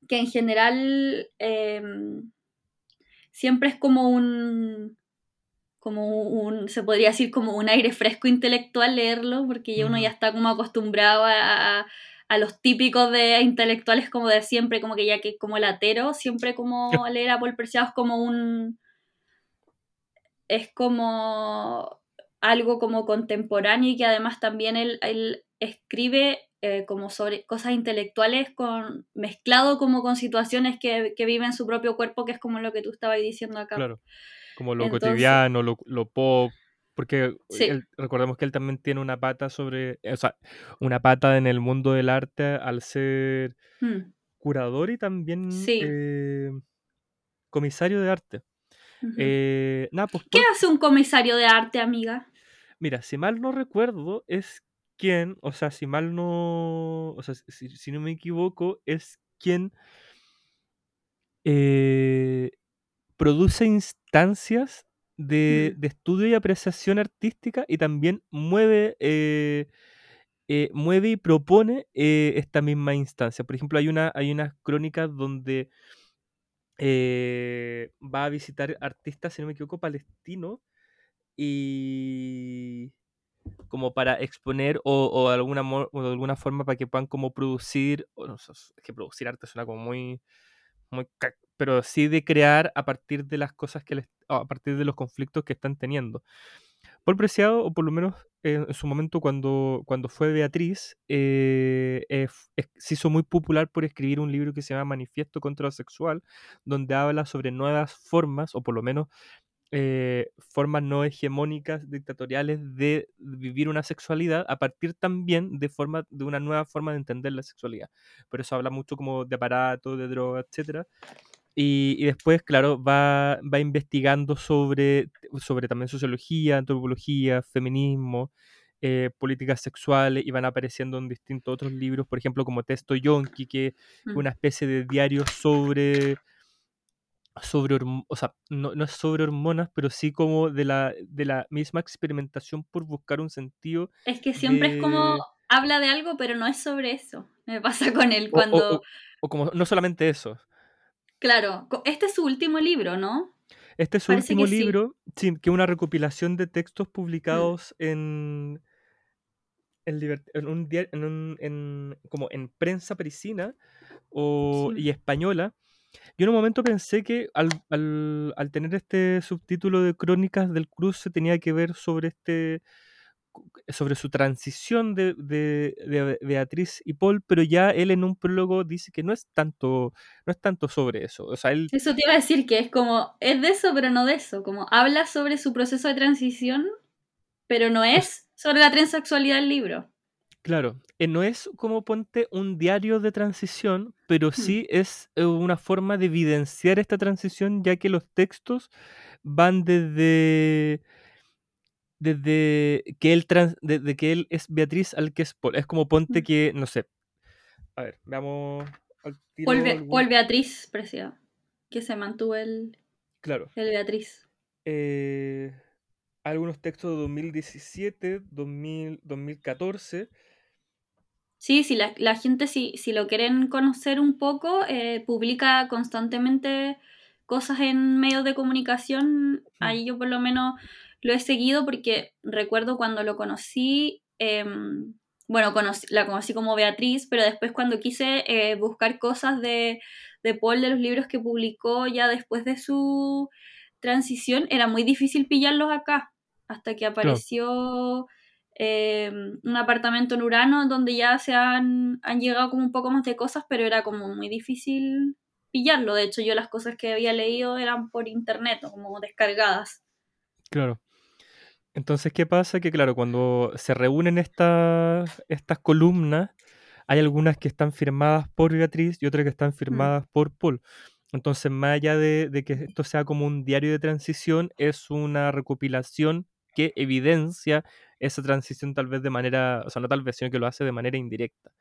que en general eh, siempre es como un como un, se podría decir como un aire fresco intelectual leerlo, porque ya uno ya está como acostumbrado a, a, a los típicos de intelectuales como de siempre, como que ya que como latero, siempre como leer a Paul Preciado es como un es como algo como contemporáneo y que además también él, él escribe eh, como sobre cosas intelectuales con, mezclado como con situaciones que, que vive en su propio cuerpo, que es como lo que tú estabas diciendo acá. Claro, como lo Entonces- cotidiano, lo, lo pop, porque Sí. él- recordemos que él también tiene una pata sobre, o sea, una pata en el mundo del arte al ser Mm, curador y también Sí. eh, comisario de arte. Eh, nada, pues ¿Qué hace un comisario de arte, amiga? Mira, si mal no recuerdo, es quien, o sea, si mal no, o sea, si, si no me equivoco, es quien eh, produce instancias de, de estudio y apreciación artística y también mueve, eh, eh, mueve y propone eh, esta misma instancia. Por ejemplo, hay una, hay unas crónicas donde va a visitar artistas, si no me equivoco, palestinos y como para exponer o, o de alguna de alguna forma para que puedan como producir, o es que producir arte suena como muy, muy pero sí de crear a partir de las cosas que les, a partir de los conflictos que están teniendo. Paul Preciado, o por lo menos en su momento cuando, cuando fue Beatriz, eh, eh, se hizo muy popular por escribir un libro que se llama Manifiesto contra lo Sexual, donde habla sobre nuevas formas, o por lo menos eh, formas no hegemónicas dictatoriales de vivir una sexualidad a partir también de, forma, de una nueva forma de entender la sexualidad. Por eso habla mucho como de aparato, de droga, etc. Y, y después, claro, va, va investigando sobre, sobre también sociología, antropología, feminismo, eh, políticas sexuales y van apareciendo en distintos otros libros, por ejemplo, como Testo Yonki, que es Mm. una especie de diario sobre sobre o sea, no, no es sobre hormonas, pero sí como de la, de la misma experimentación por buscar un sentido Es que siempre es como habla de algo, pero no es sobre eso. Me pasa con él o- o- cuando, o- o como no solamente eso, claro, este es su último libro, ¿no? Este es su Parece último sí. Mm. libro, sí, que es una recopilación de textos publicados en, en, liber- en un en un- en- como en prensa parisina o, Sí. y española. Yo en un momento pensé que al, al- al tener este subtítulo de Crónicas del Cruce tenía que ver sobre este cu- sobre su transición de, de- de Beatriz y Paul, pero ya él en un prólogo dice que no es tanto, no es tanto sobre eso. O sea, él Eso te iba a decir que es como, es de eso, pero no de eso. Como habla sobre su proceso de transición, pero no es sobre la transexualidad del libro. Claro, eh, no es como ponte un diario de transición, pero sí es eh, una forma de evidenciar esta transición, ya que los textos van desde, desde que él trans- desde que él es Beatriz al que es Paul. Es como ponte Mm. que, no sé. A ver, veamos al tiro Paul, Be- algún- Paul Beatriz, preciosa. Que se mantuvo el, Claro. el Beatriz. eh, algunos textos de 2017, 2000, 2014. Sí, si la, la gente, si, si lo quieren conocer un poco, eh, publica constantemente cosas en medios de comunicación. Ahí yo por lo menos lo he seguido porque recuerdo cuando lo conocí, em, bueno, conocí- la conocí como Beatriz, pero después cuando quise eh, buscar cosas de, de Paul, de los libros que publicó ya después de su transición, era muy difícil pillarlos acá, hasta que apareció eh, un apartamento en Urano donde ya se han, han llegado como un poco más de cosas, pero era como muy difícil pillarlo. De hecho, yo las cosas que había leído eran por internet, o como descargadas. Claro. Entonces, ¿qué pasa? Que claro, cuando se reúnen estas, estas columnas, hay algunas que están firmadas por Beatriz y otras que están firmadas por Paul. Entonces, más allá de, de que esto sea como un diario de transición, es una recopilación que evidencia esa transición tal vez de manera, o sea, no tal vez, sino que lo hace de manera indirecta.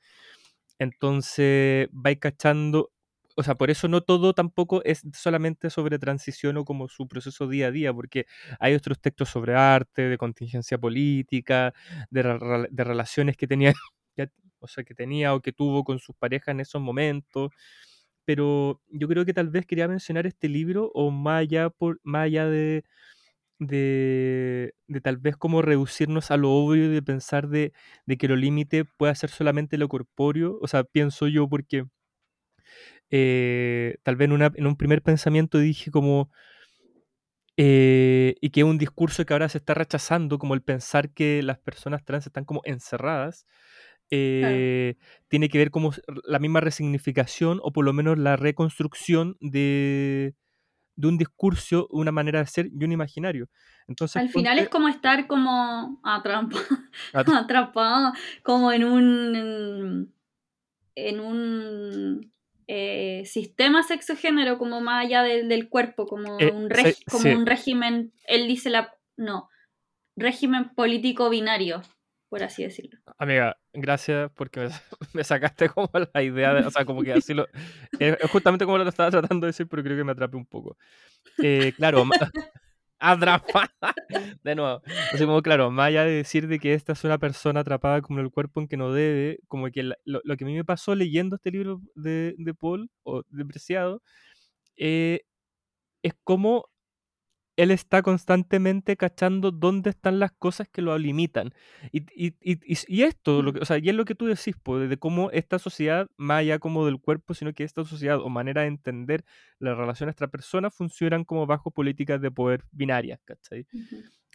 Entonces, vais cachando, o sea, por eso no todo tampoco es solamente sobre transición o como su proceso día a día, porque hay otros textos sobre arte, de contingencia política, de, de relaciones que tenía, o sea, que tenía o que tuvo con sus parejas en esos momentos. Pero yo creo que tal vez quería mencionar este libro, o más allá, por, más allá de, de, de tal vez como reducirnos a lo obvio de pensar de, de que lo límite puede ser solamente lo corpóreo. O sea, pienso yo porque eh, tal vez en, una- en un primer pensamiento dije como, eh, y que es un discurso que ahora se está rechazando, como el pensar que las personas trans están como encerradas, eh, tiene que ver como la misma resignificación o por lo menos la reconstrucción de, de un discurso, una manera de ser y un imaginario. Entonces, Al final ponte- es como estar como atrapado, Atra- atrapado como en un en un eh, sistema sexogénero como más allá del, del cuerpo, como, Eh, un, reg- sí, como sí. un régimen, él dice la, no, régimen político binario, por así decirlo. Amiga, gracias porque me, sacaste como la idea, de, o sea, como que así lo... Es es justamente como lo estaba tratando de decir, pero creo que me atrapé un poco. Eh, claro, atrapada, de nuevo. Así como, claro, más allá de decir de que esta es una persona atrapada como en el cuerpo en que no debe, como que lo que a mí me pasó leyendo este libro de, de Paul, o de Preciado, eh, es como él está constantemente cachando dónde están las cosas que lo limitan. Y, y, y, y- y esto, lo que, o sea, y es lo que tú decís, pues, de cómo esta sociedad, más allá como del cuerpo, sino que esta sociedad o manera de entender las relaciones entre personas funcionan como bajo políticas de poder binarias, ¿cachai?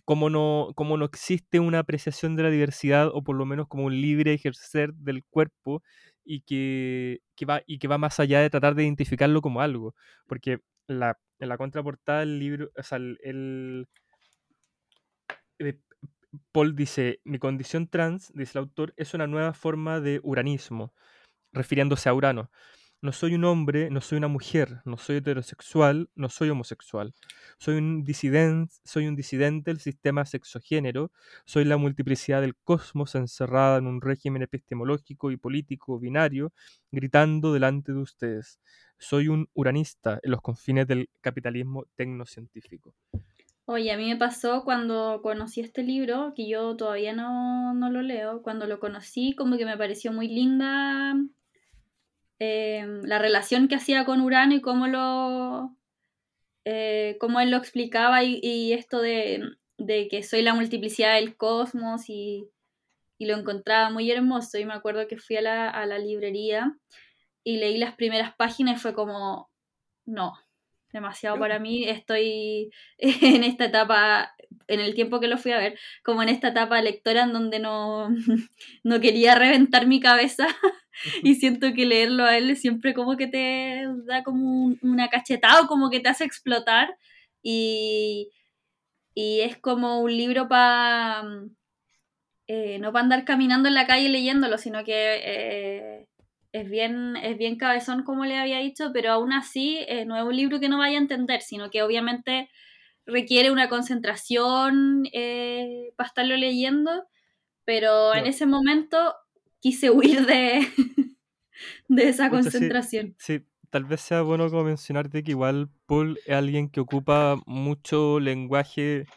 Cómo no, cómo no existe una apreciación de la diversidad o por lo menos como un libre ejercer del cuerpo y que, que va, y que va más allá de tratar de identificarlo como algo. Porque la, en la contraportada del libro, o sea, el, eh, Paul dice, mi condición trans, dice el autor, es una nueva forma de uranismo, refiriéndose a Urano. No soy un hombre, no soy una mujer, no soy heterosexual, no soy homosexual. Soy un disidente, soy un disidente del sistema sexogénero, soy la multiplicidad del cosmos encerrada en un régimen epistemológico y político binario, gritando delante de ustedes. Soy un uranista en los confines del capitalismo tecnocientífico. Oye, a mí me pasó cuando conocí este libro, que yo todavía no, no lo leo, cuando lo conocí como que me pareció muy linda eh, la relación que hacía con Urano y cómo lo eh, cómo él lo explicaba y, y esto de, de, que soy la multiplicidad del cosmos y, y, lo encontraba muy hermoso. Y me acuerdo que fui a la, a la librería y leí las primeras páginas y fue como no, demasiado para mí. Estoy en esta etapa, en el tiempo que lo fui a ver, como en esta etapa lectora en donde no, no quería reventar mi cabeza y siento que leerlo a él siempre como que te da como una cachetada o como que te hace explotar y, y es como un libro para... Eh, no para andar caminando en la calle leyéndolo, sino que eh, es bien, es bien cabezón como le había dicho, pero aún así eh, no es un libro que no vaya a entender, sino que obviamente requiere una concentración eh, para estarlo leyendo, pero en ese momento quise huir de, de esa concentración. Sí, sí, tal vez sea bueno como mencionarte que igual Paul es alguien que ocupa mucho lenguaje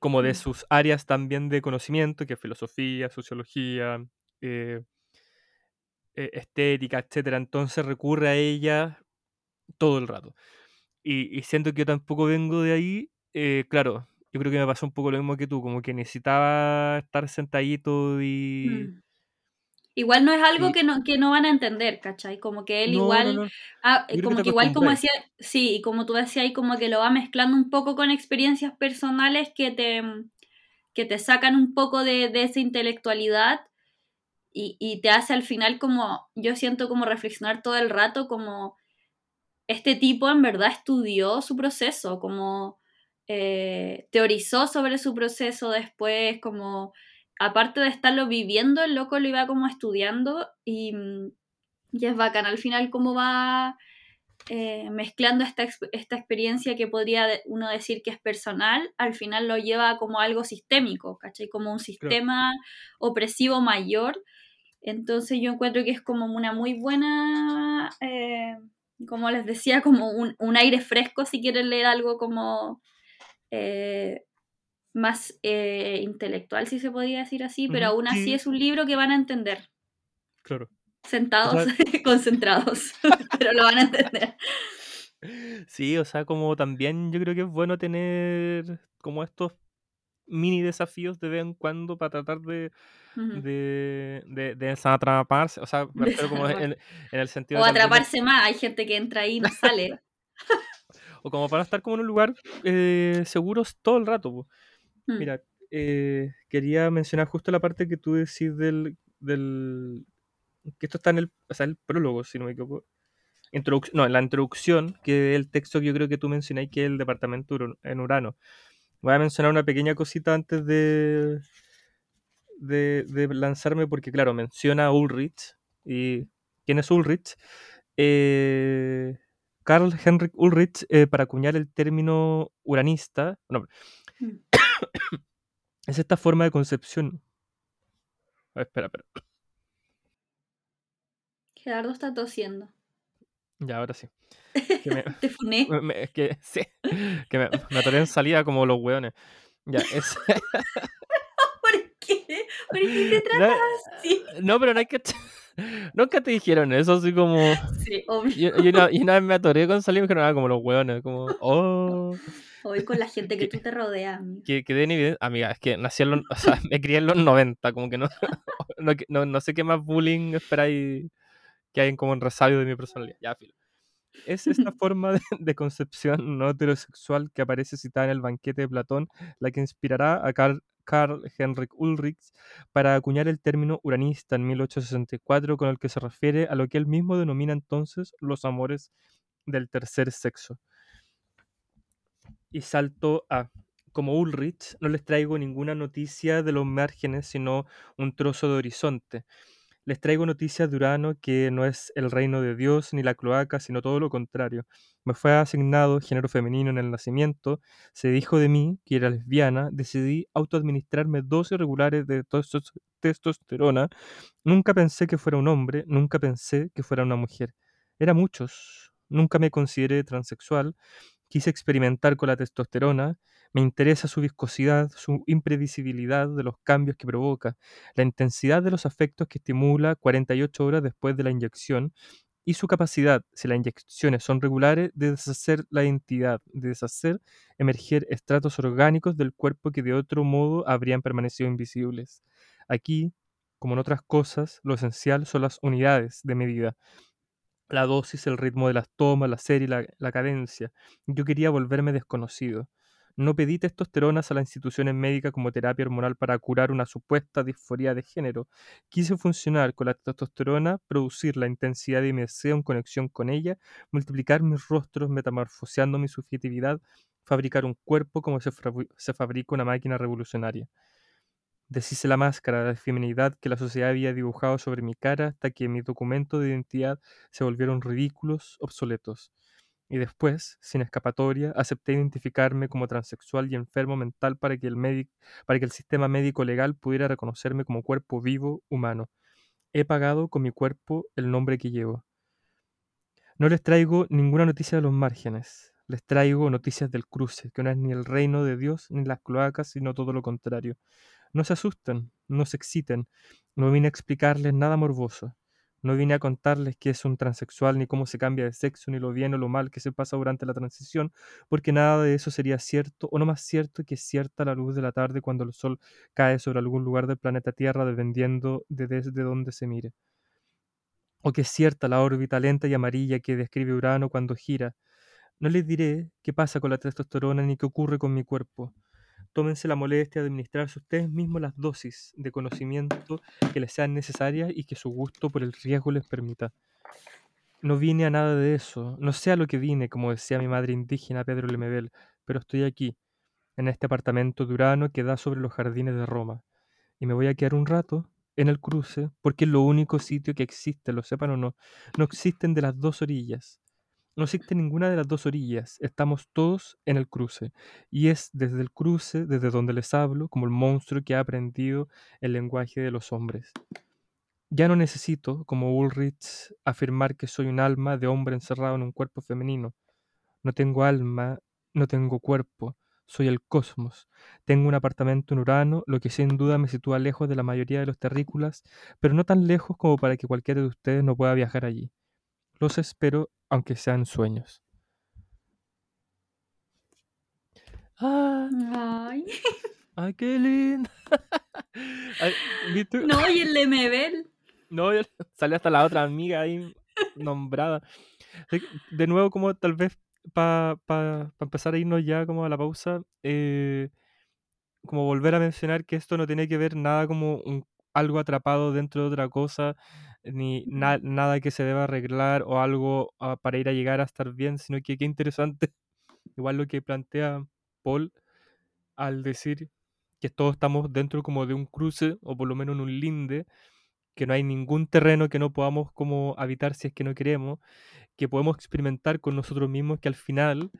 como de sus áreas también de conocimiento, que es filosofía, sociología, eh, eh, estética, etcétera. Entonces recurre a ella todo el rato. Y, y siento que yo tampoco vengo de ahí. Eh, claro, yo creo que me pasó un poco lo mismo que tú, como que necesitaba estar sentadito y. Mm. Igual no es algo y, que, no, que no van a entender, ¿cachai? Como que él no, igual, no, no. ah, como que, que igual como decía, sí, como tú decías ahí, como que lo va mezclando un poco con experiencias personales que te, que te sacan un poco de, de esa intelectualidad y, y, te hace al final como, yo siento como reflexionar todo el rato como este tipo en verdad estudió su proceso, como eh, teorizó sobre su proceso después, como aparte de estarlo viviendo, el loco lo iba como estudiando y, y es bacán al final cómo va eh, mezclando esta, esta experiencia que podría uno decir que es personal, al final lo lleva como algo sistémico, ¿cachai? Como un sistema claro. opresivo mayor entonces yo encuentro que es como una muy buena, eh, como les decía, como un, un, aire fresco si quieren leer algo como eh, más eh, intelectual, si se podría decir así, pero aún así sí. es un libro que van a entender. Claro. Sentados, o sea, concentrados, pero lo van a entender. Sí, o sea, como también yo creo que es bueno tener como estos mini desafíos de vez en cuando para tratar de, uh -huh. de, de, de, desatraparse, o sea, refiero como en, en, el sentido... O atraparse más, hay gente que entra ahí y no sale. o como para estar como en un lugar eh, seguros todo el rato. Pues. Mm. Mira, eh, quería mencionar justo la parte que tú decís del, del... que esto está en el, o sea, el prólogo, si no me equivoco. Introduc no, en la introducción, que es el texto que yo creo que tú mencionáis, que es el departamento en Urano. Voy a mencionar una pequeña cosita antes de, de, de lanzarme, porque claro, menciona a Ulrich. ¿Y quién es Ulrich? Eh, Karl Henrik Ulrich, eh, para acuñar el término uranista, no, mm. es esta forma de concepción. A ver, espera, espera. Gerardo está tosiendo. Ya, ahora sí. Que me, ¿Te funé? Me, es que sí, que me, me atoré en salida como los hueones. Ya, es... ¿Por qué? ¿Por qué te tratas no, así? No, pero no hay que... Nunca te dijeron eso, así como... Sí, obvio. Y, y, una, una, vez me atoré con salir y me dijeron, ah, como los hueones, como, oh... Hoy con la gente que tú te rodeas. Que, que den evidencia. Amiga, es que nací en los... O sea, me crié en los 90, como que no... No, no, no sé qué más bullying esperáis que hay como en resabio de mi personalidad. Ya, filo. Es esta forma de, de, concepción no heterosexual que aparece citada en el banquete de Platón la que inspirará a Karl, Karl Henrik Ulrich para acuñar el término uranista en 1864 con el que se refiere a lo que él mismo denomina entonces los amores del tercer sexo. Y salto a como Ulrich, no les traigo ninguna noticia de los márgenes, sino un trozo de horizonte. Les traigo noticias de Urano que no es el reino de Dios ni la cloaca, sino todo lo contrario. Me fue asignado género femenino en el nacimiento, se dijo de mí que era lesbiana, decidí autoadministrarme dosis regulares de tos- testosterona. Nunca pensé que fuera un hombre, nunca pensé que fuera una mujer. Era muchos. Nunca me consideré transexual. Quise experimentar con la testosterona. Me interesa su viscosidad, su imprevisibilidad de los cambios que provoca, la intensidad de los afectos que estimula 48 horas después de la inyección y su capacidad, si las inyecciones son regulares, de deshacer la entidad, de deshacer, emerger estratos orgánicos del cuerpo que de otro modo habrían permanecido invisibles. Aquí, como en otras cosas, lo esencial son las unidades de medida. La dosis, el ritmo de las tomas, la serie, la, la cadencia. Yo quería volverme desconocido. No pedí testosteronas a las instituciones médicas como terapia hormonal para curar una supuesta disforia de género. Quise funcionar con la testosterona, producir la intensidad de mi deseo en conexión con ella, multiplicar mis rostros metamorfoseando mi subjetividad, fabricar un cuerpo como se, se fabrica una máquina revolucionaria. Deshice la máscara de feminidad que la sociedad había dibujado sobre mi cara hasta que mis documentos de identidad se volvieron ridículos, obsoletos. Y después, sin escapatoria, acepté identificarme como transexual y enfermo mental para que el, médic- para que el sistema médico legal pudiera reconocerme como cuerpo vivo humano. He pagado con mi cuerpo el nombre que llevo. No les traigo ninguna noticia de los márgenes. Les traigo noticias del cruce, que no es ni el reino de Dios ni las cloacas, sino todo lo contrario. No se asusten, no se exciten. No vine a explicarles nada morboso. No vine a contarles qué es un transexual, ni cómo se cambia de sexo, ni lo bien o lo mal que se pasa durante la transición, porque nada de eso sería cierto, o no más cierto que es cierta la luz de la tarde cuando el sol cae sobre algún lugar del planeta Tierra, dependiendo de desde dónde se mire. O que es cierta la órbita lenta y amarilla que describe Urano cuando gira. No les diré qué pasa con la testosterona ni qué ocurre con mi cuerpo. Tómense la molestia de administrarse ustedes mismos las dosis de conocimiento que les sean necesarias y que su gusto por el riesgo les permita. No vine a nada de eso, no sé a lo que vine, como decía mi madre indígena Pedro Lemebel, pero estoy aquí, en este apartamento de Urano que da sobre los jardines de Roma. Y me voy a quedar un rato en el cruce, porque es lo único sitio que existe, lo sepan o no. No existen de las dos orillas. No existe ninguna de las dos orillas. Estamos todos en el cruce. Y es desde el cruce, desde donde les hablo, como el monstruo que ha aprendido el lenguaje de los hombres. Ya no necesito, como Ulrich, afirmar que soy un alma de hombre encerrado en un cuerpo femenino. No tengo alma, no tengo cuerpo, soy el cosmos. Tengo un apartamento en Urano, lo que sin duda me sitúa lejos de la mayoría de los terrícolas, pero no tan lejos como para que cualquiera de ustedes no pueda viajar allí. Los espero, aunque sean sueños. Ah, Ay. ay, qué lindo. No, y el Lemebel. No, ya sale hasta la otra amiga ahí nombrada. De nuevo, como tal vez para empezar a irnos ya como a la pausa, eh, como volver a mencionar que esto no tiene que ver nada como un- algo atrapado dentro de otra cosa, ni na- nada que se deba arreglar o algo ah, para ir a llegar a estar bien, sino que qué interesante, igual lo que plantea Paul al decir que todos estamos dentro como de un cruce o por lo menos en un linde, que no hay ningún terreno que no podamos como habitar si es que no queremos, que podemos experimentar con nosotros mismos, que al final,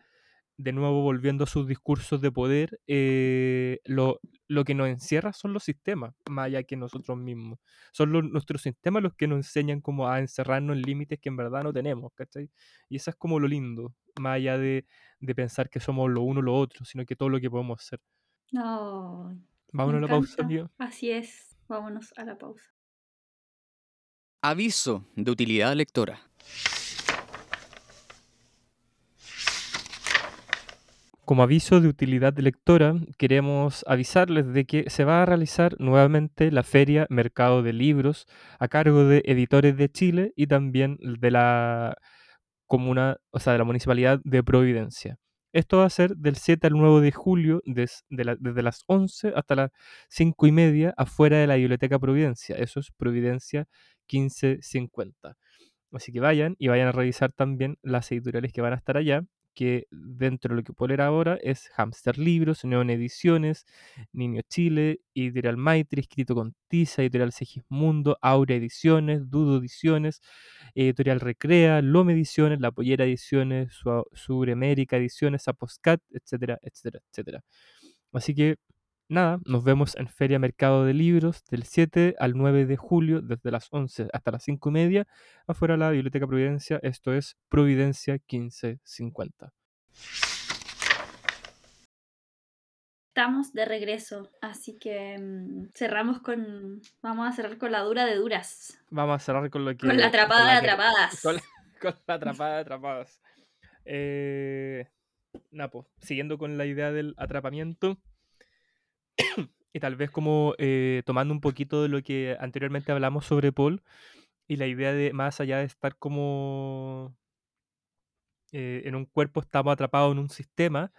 de nuevo volviendo a sus discursos de poder, eh, lo, lo que nos encierra son los sistemas, más allá que nosotros mismos. Son los- nuestros sistemas los que nos enseñan como a encerrarnos en límites que en verdad no tenemos, ¿cachai? Y eso es como lo lindo, más allá de, de pensar que somos lo uno o lo otro, sino que todo lo que podemos ser. Ay, Vámonos a la pausa, amigo. Así es. Vámonos a la pausa. Aviso de utilidad lectora. Como aviso de utilidad lectora, queremos avisarles de que se va a realizar nuevamente la Feria Mercado de Libros a cargo de Editores de Chile y también de la comuna, o sea, de la Municipalidad de Providencia. Esto va a ser del 7 al 9 de julio, desde las 11 hasta las 5 y media, afuera de la Biblioteca Providencia. Eso es Providencia 1550. Así que vayan y vayan a revisar también las editoriales que van a estar allá, que dentro de lo que puedo leer ahora es Hamster Libros, Neon Ediciones, Niño Chile, Editorial Maitre, escrito con Tiza, Editorial Segismundo, Aurea Ediciones, Dudo Ediciones, Editorial Recrea, Lome Ediciones, La Pollera Ediciones, Su- Suremérica Ediciones, Aposcat, etcétera, etcétera, etcétera. Así que nada, nos vemos en Feria Mercado de Libros del 7 al 9 de julio, desde las 11 hasta las 5 y media, afuera de la Biblioteca Providencia, esto es Providencia 1550. Estamos de regreso, así que mm, cerramos con. Vamos a cerrar con la dura de duras. Vamos a cerrar con lo que... Con la atrapada de la atrapadas. Con, con la atrapada de atrapadas. Eh, Napo, siguiendo con la idea del atrapamiento, y tal vez como eh, tomando un poquito de lo que anteriormente hablamos sobre Paul, y la idea de más allá de estar como eh, en un cuerpo, estamos atrapados en un sistema.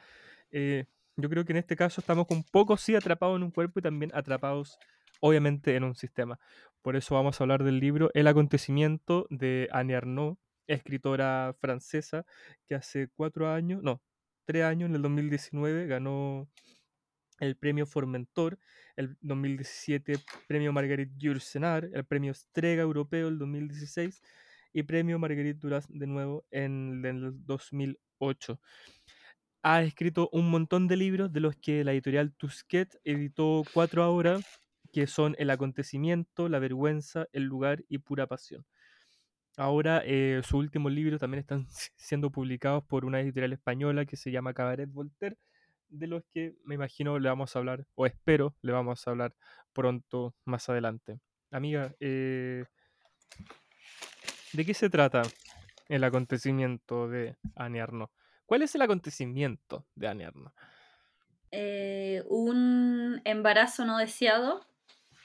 eh, yo creo que en este caso estamos un poco sí atrapados en un cuerpo y también atrapados obviamente en un sistema. Por eso vamos a hablar del libro El acontecimiento de Annie Arnaud, escritora francesa que hace cuatro años, no, tres años, en el 2019 ganó el premio Formentor, el 2017 premio Marguerite Yourcenar, el premio Strega Europeo el 2016 y premio Marguerite Duras de nuevo en el 2008. Ha escrito un montón de libros de los que la editorial Tusquet editó cuatro ahora, que son El acontecimiento, La vergüenza, El lugar y Pura pasión. Ahora eh, sus últimos libros también están siendo publicados por una editorial española que se llama Cabaret Voltaire, de los que me imagino le vamos a hablar, o espero le vamos a hablar pronto más adelante. Amiga, eh, ¿de qué se trata el acontecimiento de Annie Arnaud? ¿Cuál es el acontecimiento de Annie Arnaud? eh, un embarazo no deseado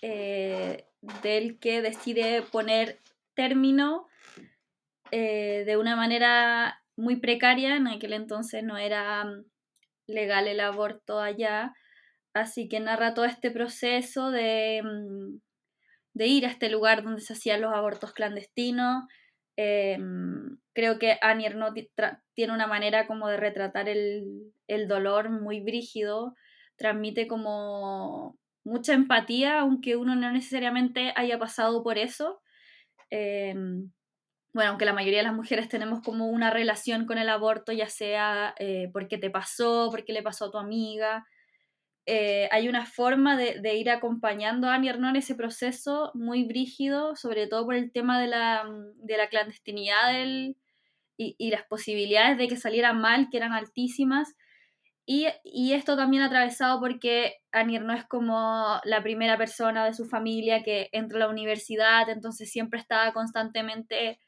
eh, del que decide poner término eh, de una manera muy precaria. En aquel entonces no era legal el aborto allá, así que narra todo este proceso de, mm, de ir a este lugar donde se hacían los abortos clandestinos. Eh, creo que Annie Ernaux tiene una manera como de retratar el, el dolor muy brígido, transmite como mucha empatía, aunque uno no necesariamente haya pasado por eso. Eh, bueno, aunque la mayoría de las mujeres tenemos como una relación con el aborto, ya sea eh, porque te pasó, porque le pasó a tu amiga, eh, hay una forma de, de ir acompañando a Annie Ernaux en ese proceso muy brígido, sobre todo por el tema de la, de la clandestinidad del, y, y las posibilidades de que saliera mal, que eran altísimas. Y, y esto también atravesado porque Annie Ernaux es como la primera persona de su familia que entra a la universidad, entonces siempre estaba constantemente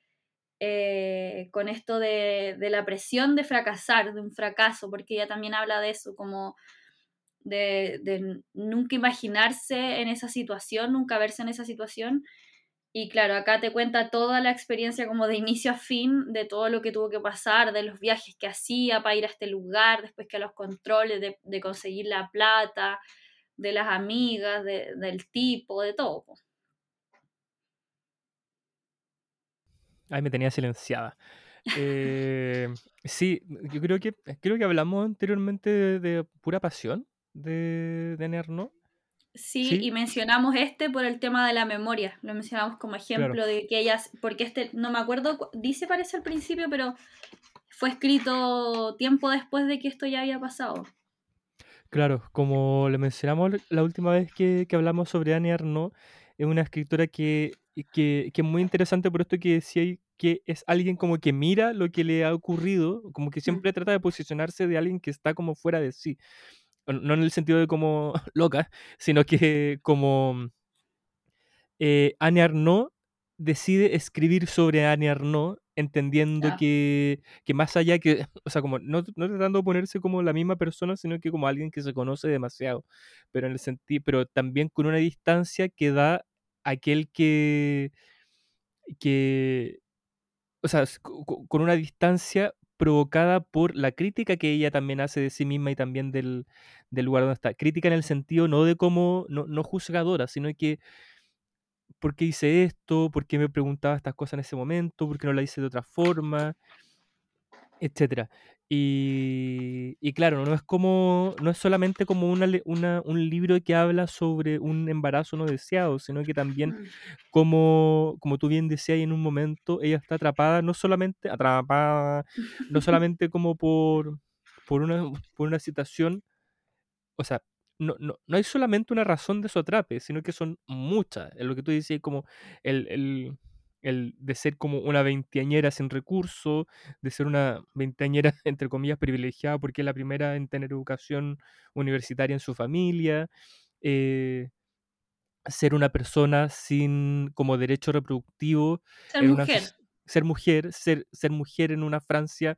eh, con esto de, la presión de fracasar, de un fracaso, porque ella también habla de eso, como de, nunca imaginarse en esa situación, nunca verse en esa situación. Y claro, acá te cuenta toda la experiencia como de inicio a fin, de todo lo que tuvo que pasar, de los viajes que hacía para ir a este lugar, después que a los controles, de, conseguir la plata, de las amigas, de- del tipo, de todo. Ay, me tenía silenciada. Eh, sí, yo creo que creo que hablamos anteriormente de, de pura pasión de, de Arnaud. Sí, Sí. y mencionamos este por el tema de la memoria, lo mencionamos como ejemplo de que ellas, porque este, no me acuerdo, cu- dice parece al principio, pero fue escrito tiempo después de que esto ya había pasado. Claro, como le mencionamos la- última vez que, que hablamos sobre Annie Arnaud, es una escritora que, que, que es muy interesante por esto que decía que es alguien como que mira lo que le ha ocurrido, como que siempre trata de posicionarse de alguien que está como fuera de sí. No en el sentido de como loca, sino que como eh, Annie Arnaud decide escribir sobre Annie Arnaud, entendiendo que, que más allá que, o sea, como no, no tratando de ponerse como la misma persona, sino que como alguien que se conoce demasiado, pero en el sentido, pero también con una distancia que da aquel que, que, o sea, con una distancia provocada por la crítica que ella también hace de sí misma y también del, del lugar donde está. Crítica en el sentido no de cómo, no, no juzgadora, sino que por qué hice esto, por qué me preguntaba estas cosas en ese momento, por qué no la hice de otra forma, etcétera. Y, y claro, no es como, no es solamente como una, una- un libro que habla sobre un embarazo no deseado, sino que también Mm. como, como tú bien decías en un momento, ella está atrapada, no solamente atrapada, no solamente como por, por una, por una situación, o sea, no, no, no hay solamente una razón de su atrape, sino que son muchas. Es lo que tú dices, como el, el, el de ser como una veinteañera sin recursos, de ser una veinteañera, entre comillas, privilegiada porque es la primera en tener educación universitaria en su familia, eh, ser una persona sin como derecho reproductivo, Ser una mujer. ser mujer, ser, ser mujer en una Francia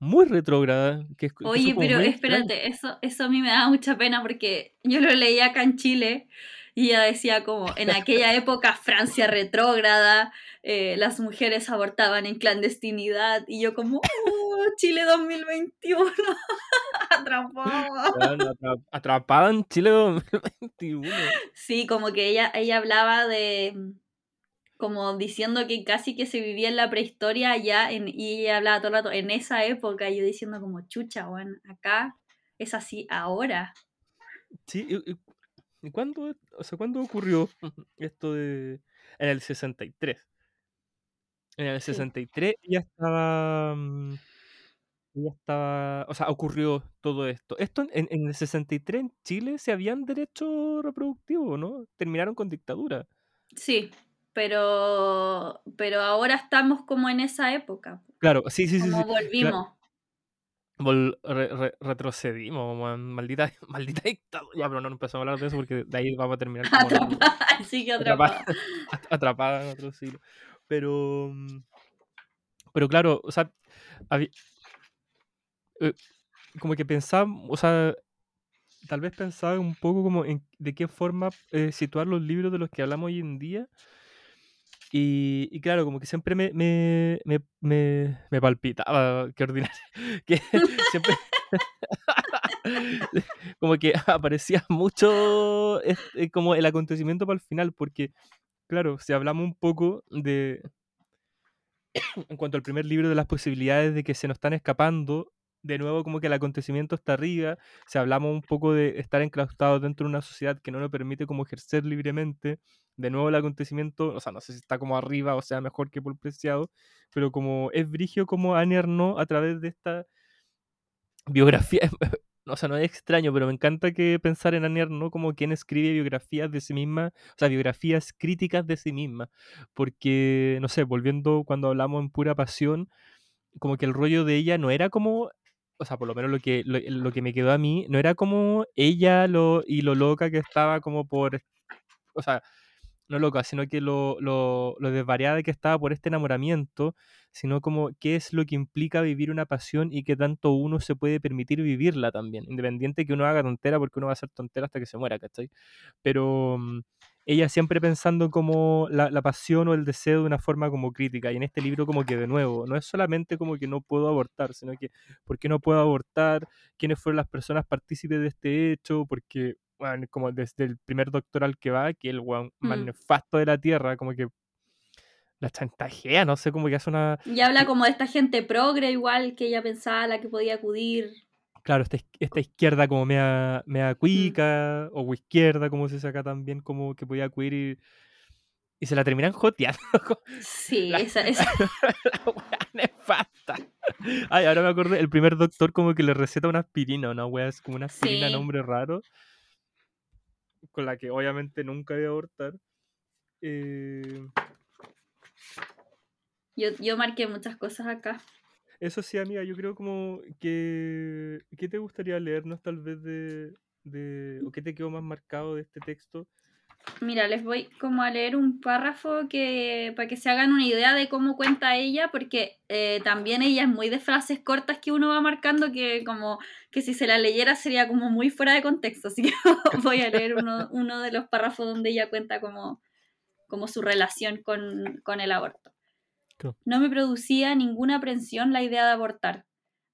muy retrógrada, que, es- Oye, pero espérate, eso, eso a mí me da mucha pena porque yo lo leía acá en Chile y ella decía como en aquella época Francia retrógrada, eh, las mujeres abortaban en clandestinidad y yo como, oh, Chile 2021, atrapado. Weón, atra- Atrapada en Chile 2021. Sí, como que ella, ella hablaba de, como diciendo que casi que se vivía en la prehistoria allá en, y ella hablaba todo el rato en esa época yo diciendo como, chucha, bueno, acá es así ahora. Sí, y, y- ¿y cuándo, o sea, ¿cuándo ocurrió esto de... En el 63. En el Sí. 63 ella estaba... mm, Ella estaba... O sea, ocurrió todo esto. Esto en, en el 63 en Chile se habían derecho reproductivo, ¿no? Terminaron con dictadura. Sí, pero, pero ahora estamos como en esa época, Claro, sí, sí, sí, sí. como volvimos. Vol- re- re- retrocedimos, maldita, maldita dictadura. Ya, pero no empezamos a hablar de eso porque de ahí vamos a terminar como Atrapada, sí que atrapada. atrapada, at- atrapada en otro siglo. Pero, mm, pero claro, o sea, habí- eh, como que pensaba, o sea, tal vez pensaba un poco como en de qué forma eh, situar los libros de los que hablamos hoy en día. Y, claro, como que siempre me, me, me, me, me palpitaba, qué ordinario, siempre como que aparecía mucho este, como el acontecimiento para el final, porque claro, si hablamos un poco de, en cuanto al primer libro de las posibilidades de que se nos están escapando, de nuevo como que el acontecimiento está arriba, si hablamos un poco de estar enclaustrados dentro de una sociedad que no nos permite como ejercer libremente, de nuevo el acontecimiento, o sea, no sé si está como arriba o sea mejor que por preciado, pero como es brigio como Annie Arnaud a través de esta biografía, o sea, no es extraño, pero me encanta que pensar en Annie Arnaud como quien escribe biografías de sí misma, o sea, biografías críticas de sí misma, porque, no sé, volviendo cuando hablamos en pura pasión, como que el rollo de ella no era como, o sea, por lo menos lo que, lo, que me quedó a mí, no era como ella lo, y lo loca que estaba como por, o sea, no loca, sino que lo, lo, lo desvariada que estaba por este enamoramiento, sino como qué es lo que implica vivir una pasión y que tanto uno se puede permitir vivirla también, independiente que uno haga tontera, porque uno va a hacer tontera hasta que se muera, ¿cachai? Pero mm, ella siempre pensando como la, la pasión o el deseo de una forma como crítica, y en este libro como que de nuevo, no es solamente como que no puedo abortar, sino que ¿por qué no puedo abortar? ¿Quiénes fueron las personas partícipes de este hecho? Porque bueno, como desde el primer doctor al que va, que el weón más Mm. nefasto de la tierra, como que la chantajea, no sé, como que hace una... Y habla como de esta gente progre igual que ella pensaba la que podía acudir. Claro, esta, iz- esta izquierda como mea, mea cuica, o izquierda, como se dice acá también, como que podía acudir y, y se la terminan joteando. Sí, La- esa, esa- la wea nefasta. Ay, ahora me acordé, el primer doctor como que le receta una aspirina, una wea, es como una aspirina, Sí. nombre raro, con la que obviamente nunca voy a abortar. Eh, yo, yo marqué muchas cosas acá. Eso sí, amiga, yo creo como que... ¿Qué te gustaría leernos tal vez de, de... o qué te quedó más marcado de este texto? Mira, les voy como a leer un párrafo que para que se hagan una idea de cómo cuenta ella, porque eh, también ella es muy de frases cortas que uno va marcando que como que si se la leyera sería como muy fuera de contexto, así que voy a leer uno, uno de los párrafos donde ella cuenta como, como su relación con, con el aborto. No me producía ninguna aprensión la idea de abortar.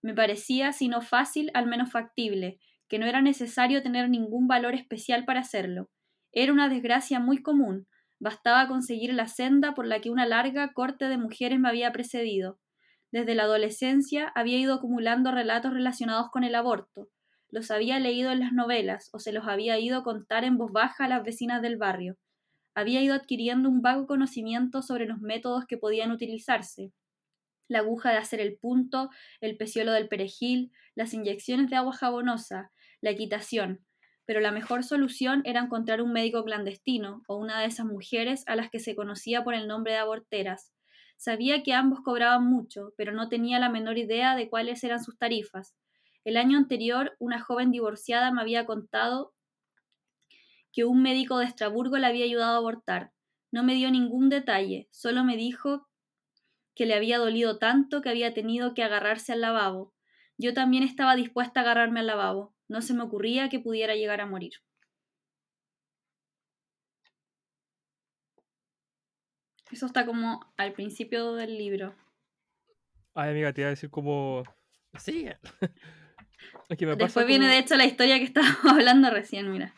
Me parecía, si no fácil, al menos factible, que no era necesario tener ningún valor especial para hacerlo. Era una desgracia muy común. Bastaba conseguir la senda por la que una larga corte de mujeres me había precedido. Desde la adolescencia había ido acumulando relatos relacionados con el aborto. Los había leído en las novelas o se los había ido contar en voz baja a las vecinas del barrio. Había ido adquiriendo un vago conocimiento sobre los métodos que podían utilizarse. La aguja de hacer el punto, el peciolo del perejil, las inyecciones de agua jabonosa, la equitación, pero la mejor solución era encontrar un médico clandestino o una de esas mujeres a las que se conocía por el nombre de aborteras. Sabía que ambos cobraban mucho, pero no tenía la menor idea de cuáles eran sus tarifas. El año anterior, una joven divorciada me había contado que un médico de Estraburgo le había ayudado a abortar. No me dio ningún detalle, solo me dijo que le había dolido tanto que había tenido que agarrarse al lavabo. Yo también estaba dispuesta a agarrarme al lavabo. No se me ocurría que pudiera llegar a morir. Eso está como al principio del libro. Ay, amiga, te iba a decir como... Sí. Es que me pasa Después viene como- de hecho la historia que estábamos hablando recién, mira.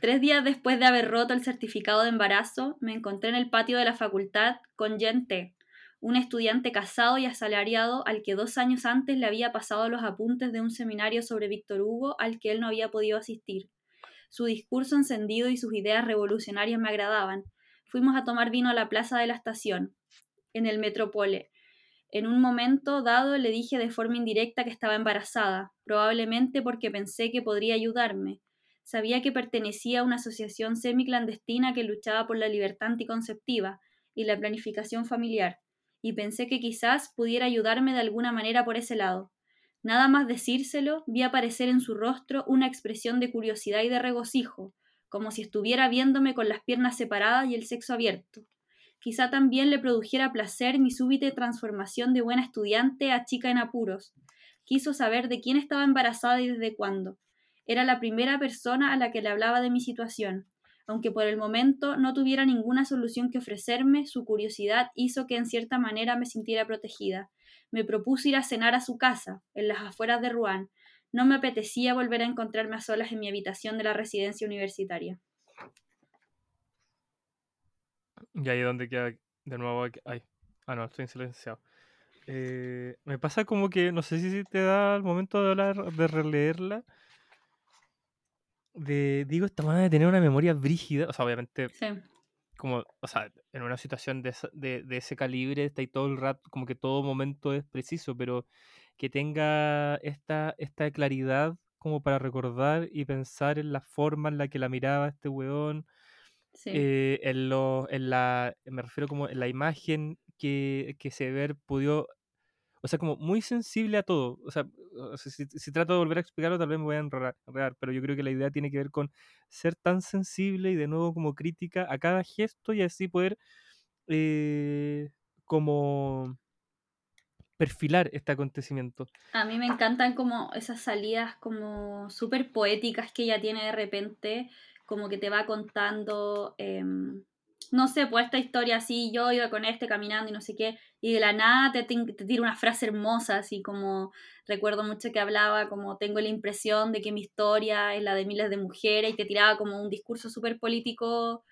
Tres días después de haber roto el certificado de embarazo, me encontré en el patio de la facultad con Jen T., un estudiante casado y asalariado al que dos años antes le había pasado los apuntes de un seminario sobre Víctor Hugo al que él no había podido asistir. Su discurso encendido y sus ideas revolucionarias me agradaban. Fuimos a tomar vino a la plaza de la estación, en el Metropole. En un momento dado le dije de forma indirecta que estaba embarazada, probablemente porque pensé que podría ayudarme. Sabía que pertenecía a una asociación semiclandestina que luchaba por la libertad anticonceptiva y la planificación familiar, y pensé que quizás pudiera ayudarme de alguna manera por ese lado. Nada más decírselo, vi aparecer en su rostro una expresión de curiosidad y de regocijo, como si estuviera viéndome con las piernas separadas y el sexo abierto. Quizá también le produjera placer mi súbita transformación de buena estudiante a chica en apuros. Quiso saber de quién estaba embarazada y desde cuándo. Era la primera persona a la que le hablaba de mi situación. Aunque por el momento no tuviera ninguna solución que ofrecerme, su curiosidad hizo que en cierta manera me sintiera protegida. Me propuse ir a cenar a su casa, en las afueras de Rouen. No me apetecía volver a encontrarme a solas en mi habitación de la residencia universitaria. Y ahí es queda de nuevo. Ay, ah, no, estoy en silenciado. Eh, me pasa como que, no sé si te da el momento de hablar, de releerla. De, digo, esta manera de tener una memoria brígida. O sea, obviamente, Sí. como, o sea, en una situación de, de, de ese calibre, está ahí todo el rato, como que todo momento es preciso, pero que tenga esta, esta claridad como para recordar y pensar en la forma en la que la miraba este weón. Sí. eh, en, lo, en la, me refiero como en la imagen que, que se ver pudo, o sea, como muy sensible a todo. O sea, si, si trato de volver a explicarlo, tal vez me voy a enredar, pero yo creo que la idea tiene que ver con ser tan sensible y de nuevo como crítica a cada gesto y así poder eh, como perfilar este acontecimiento. A mí me encantan como esas salidas como súper poéticas que ella tiene de repente, como que te va contando, em, no sé, pues esta historia así, yo iba con este caminando y no sé qué, y de la nada te, te tira una frase hermosa, así como recuerdo mucho que hablaba como tengo la impresión de que mi historia es la de miles de mujeres y te tiraba como un discurso súper político,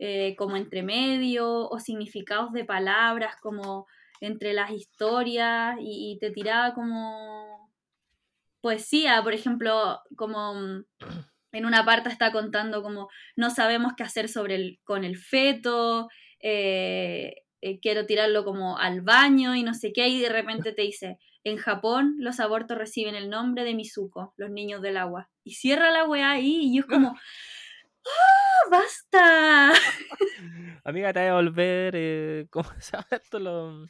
eh, como entre medio, o significados de palabras, como entre las historias y, y te tiraba como poesía, por ejemplo, como mm, en una parte está contando como no sabemos qué hacer sobre el, con el feto, eh, eh, quiero tirarlo como al baño y no sé qué, y de repente te dice, en Japón los abortos reciben el nombre de Mizuko, los niños del agua. Y cierra la weá ahí y yo es como, ¡ah, basta! Amiga, te voy a volver. eh, ¿Cómo se llama esto? Lo...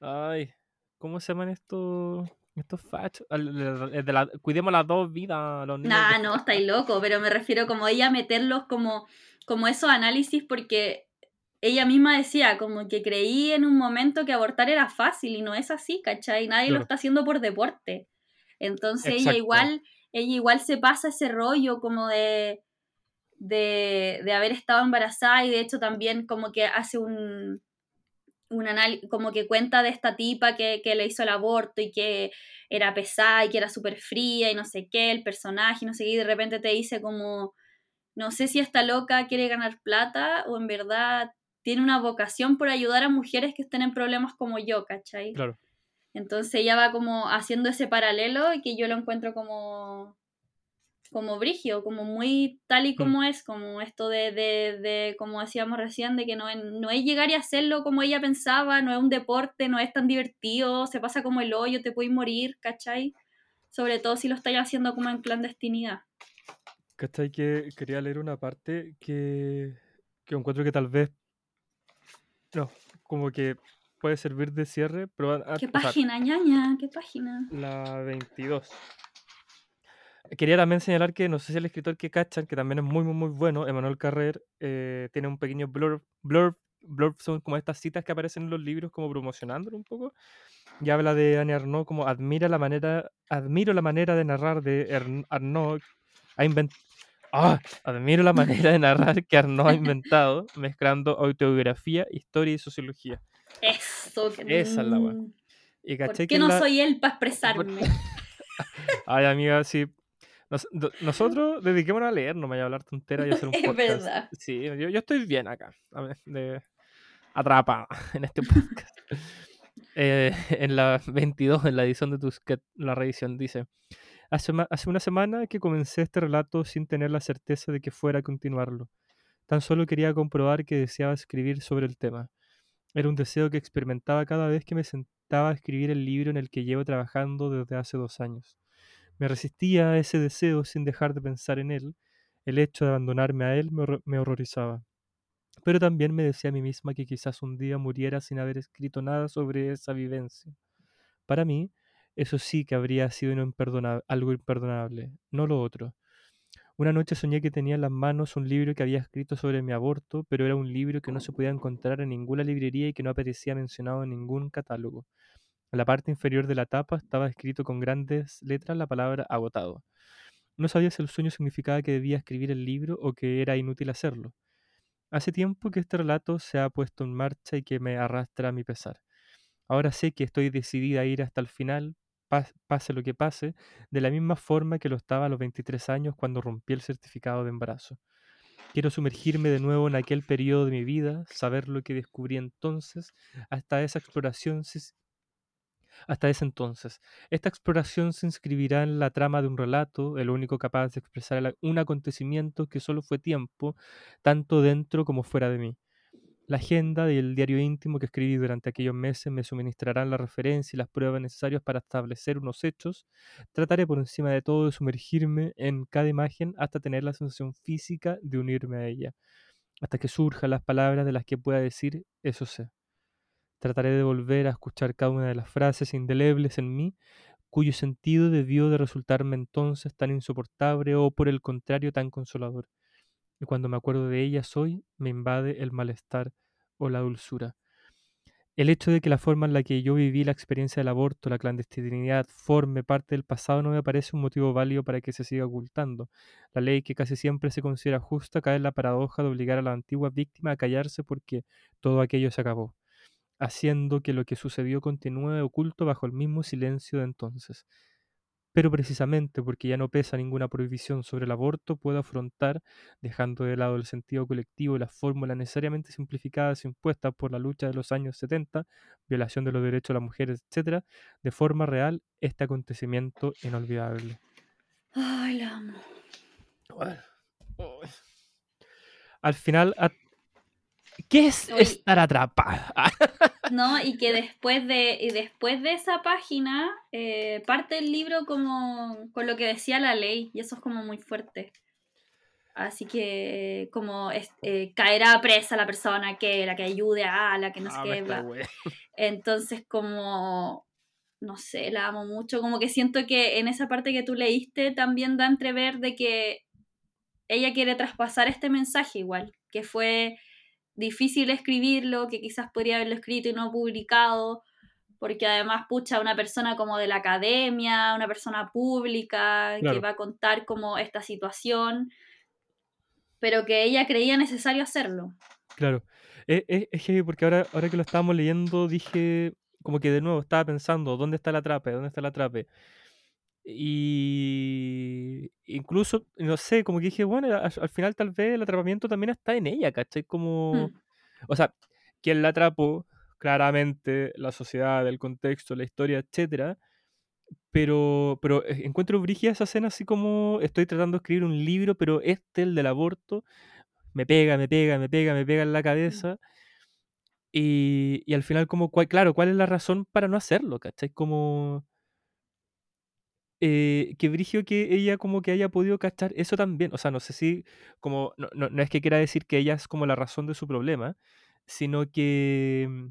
Ay, ¿cómo se llaman estos estos fachos? La- Cuidemos las dos vidas, los niños. Nah, de- no, estáis loco, pero me refiero como ella meterlos como, como esos análisis porque ella misma decía como que creí en un momento que abortar era fácil y no es así, ¿cachai? Nadie lo está haciendo por deporte. Entonces ella igual, ella igual se pasa ese rollo como de, de, de haber estado embarazada y de hecho también como que hace un, un análisis, como que cuenta de esta tipa que, que le hizo el aborto y que era pesada y que era súper fría y no sé qué, el personaje y no sé qué, y de repente te dice como, no sé si esta loca quiere ganar plata o en verdad tiene una vocación por ayudar a mujeres que estén en problemas como yo, ¿cachai? Claro. Entonces ella va como haciendo ese paralelo y que yo lo encuentro como como brigio, como muy tal y como es, como esto de, de, de, como decíamos recién, de que no, es- no es llegar y hacerlo como ella pensaba, no es un deporte, no es tan divertido, se pasa como el hoyo, te puedes morir, ¿cachai? Sobre todo si lo estáis haciendo como en clandestinidad. ¿Cachai? Que quería leer una parte que, que encuentro que tal vez. No, como que puede servir de cierre, pero. ¿Qué página, ñaña? ¿Qué página? la 22. Quería también señalar que no sé si el escritor que cachan, que también es muy, muy, muy bueno, Emanuel Carrer, eh, tiene un pequeño blurb, blurb, blurb son como estas citas que aparecen en los libros, como promocionándolo un poco, y habla de Anne Arnaud como admira la manera, admiro la manera de narrar de Arnaud, ha invent- ¡Ah! Admiro la manera de narrar que Arnaud ha inventado, mezclando autobiografía, historia y sociología. Eso, que Esa es la wea. Y ¿Por qué que no la- soy él para expresarme? Ay, amiga, sí. Nos- nosotros dediquémonos a leer, no me vaya a hablar tonteras y hacer un Es podcast. verdad. Sí, yo, yo estoy bien acá, de, atrapada en este podcast. Eh, en la 22, en la edición de Tusquet, la revisión dice: hace, una semana que comencé este relato sin tener la certeza de que fuera a continuarlo. Tan solo quería comprobar que deseaba escribir sobre el tema. Era un deseo que experimentaba cada vez que me sentaba a escribir el libro en el que llevo trabajando desde hace dos años. Me resistía a ese deseo sin dejar de pensar en él. El hecho de abandonarme a él me, me horrorizaba. Pero también me decía a mí misma que quizás un día muriera sin haber escrito nada sobre esa vivencia. Para mí, eso sí que habría sido algo imperdonable, no lo otro. Una noche soñé que tenía en las manos un libro que había escrito sobre mi aborto, pero era un libro que no se podía encontrar en ninguna librería y que no aparecía mencionado en ningún catálogo. En la parte inferior de la tapa estaba escrito con grandes letras la palabra agotado. No sabía si el sueño significaba que debía escribir el libro o que era inútil hacerlo. Hace tiempo que este relato se ha puesto en marcha y que me arrastra a mi pesar. Ahora sé que estoy decidida a ir hasta el final, pase lo que pase, de la misma forma que lo estaba a los 23 años cuando rompí el certificado de embarazo. Quiero sumergirme de nuevo en aquel periodo de mi vida, saber lo que descubrí entonces, hasta esa exploración hasta ese entonces. Esta exploración se inscribirá en la trama de un relato, el único capaz de expresar un acontecimiento que solo fue tiempo, tanto dentro como fuera de mí. La agenda y el diario íntimo que escribí durante aquellos meses me suministrarán la referencia y las pruebas necesarias para establecer unos hechos. Trataré por encima de todo de sumergirme en cada imagen hasta tener la sensación física de unirme a ella, hasta que surjan las palabras de las que pueda decir eso sé. Trataré de volver a escuchar cada una de las frases indelebles en mí, cuyo sentido debió de resultarme entonces tan insoportable o por el contrario tan consolador. Y cuando me acuerdo de ellas hoy, me invade el malestar o la dulzura. El hecho de que la forma en la que yo viví la experiencia del aborto, la clandestinidad, forme parte del pasado no me parece un motivo válido para que se siga ocultando. La ley que casi siempre se considera justa cae en la paradoja de obligar a la antigua víctima a callarse porque todo aquello se acabó haciendo que lo que sucedió continúe oculto bajo el mismo silencio de entonces. Pero precisamente porque ya no pesa ninguna prohibición sobre el aborto, puedo afrontar, dejando de lado el sentido colectivo y las fórmulas necesariamente simplificadas impuestas por la lucha de los años 70, violación de los derechos de las mujeres, etc., de forma real este acontecimiento inolvidable. Ay, la amo. Al final, ¿qué es Oye. estar atrapada? No, y que después de, y después de esa página eh, parte el libro como con lo que decía la ley, y eso es como muy fuerte. Así que como es- eh, caerá presa la persona que la que ayude a la que no Ah, wea. Entonces como no sé, la amo mucho, como que siento que en esa parte que tú leíste también da a entrever de que ella quiere traspasar este mensaje igual, que fue difícil escribirlo, que quizás podría haberlo escrito y no publicado, porque además, pucha, una persona como de la academia, una persona pública, que va a contar como esta situación, pero que ella creía necesario hacerlo. Claro. Es, es- es heavy porque ahora, ahora que lo estábamos leyendo dije, como que de nuevo estaba pensando, ¿dónde está la atrape? ¿Dónde está la atrape? Y incluso, no sé, como que dije, bueno, al, al final tal vez el atrapamiento también está en ella, ¿cachai? Como, Hmm. O sea, quien la atrapó, claramente, la sociedad, el contexto, la historia, etcétera. Pero, pero eh, encuentro brígida esa escena así como estoy tratando de escribir un libro, pero este, el del aborto, me pega, me pega, me pega, me pega en la cabeza. Y, y al final, como, cuál- claro, ¿cuál es la razón para no hacerlo? ¿Cachai? Como eh, que brigio que ella como que haya podido cachar eso también. O sea, no sé si, como, no, no, no es que quiera decir que ella es como la razón de su problema, sino que mm,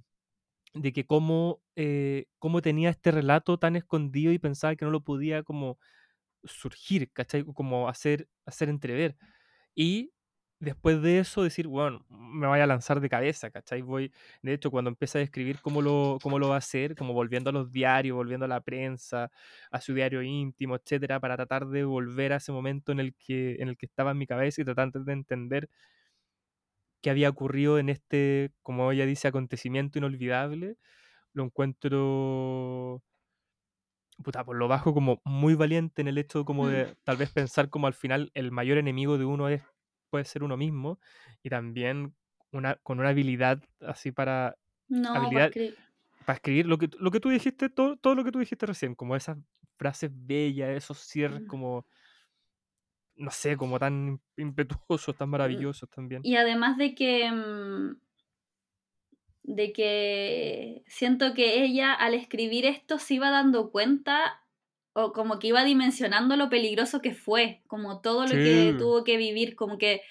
de que cómo, eh, cómo tenía este relato tan escondido y pensaba que no lo podía como surgir, ¿cachai? Como hacer, hacer entrever. Y después de eso decir, bueno, me voy a lanzar de cabeza, ¿cachai? Voy, de hecho, cuando empieza a describir cómo lo, cómo lo va a hacer, como volviendo a los diarios, volviendo a la prensa, a su diario íntimo, etcétera, para tratar de volver a ese momento en el que, en el que estaba en mi cabeza y tratar de entender qué había ocurrido en este, como ella dice, acontecimiento inolvidable, lo encuentro puta, por lo bajo como muy valiente en el hecho como Mm. de tal vez pensar como al final el mayor enemigo de uno es puede ser uno mismo y también una, con una habilidad así para, No, para Habilidad- escribir. para escribir lo que, tú- lo que tú dijiste, todo, todo lo que tú dijiste recién, como esas frases bellas, esos cierres Mm. como, no sé, como tan impetuosos, tan maravillosos también. Y además de que. mm, de que siento que ella al escribir esto se iba dando cuenta o como que iba dimensionando lo peligroso que fue, como todo lo que tuvo que vivir, como que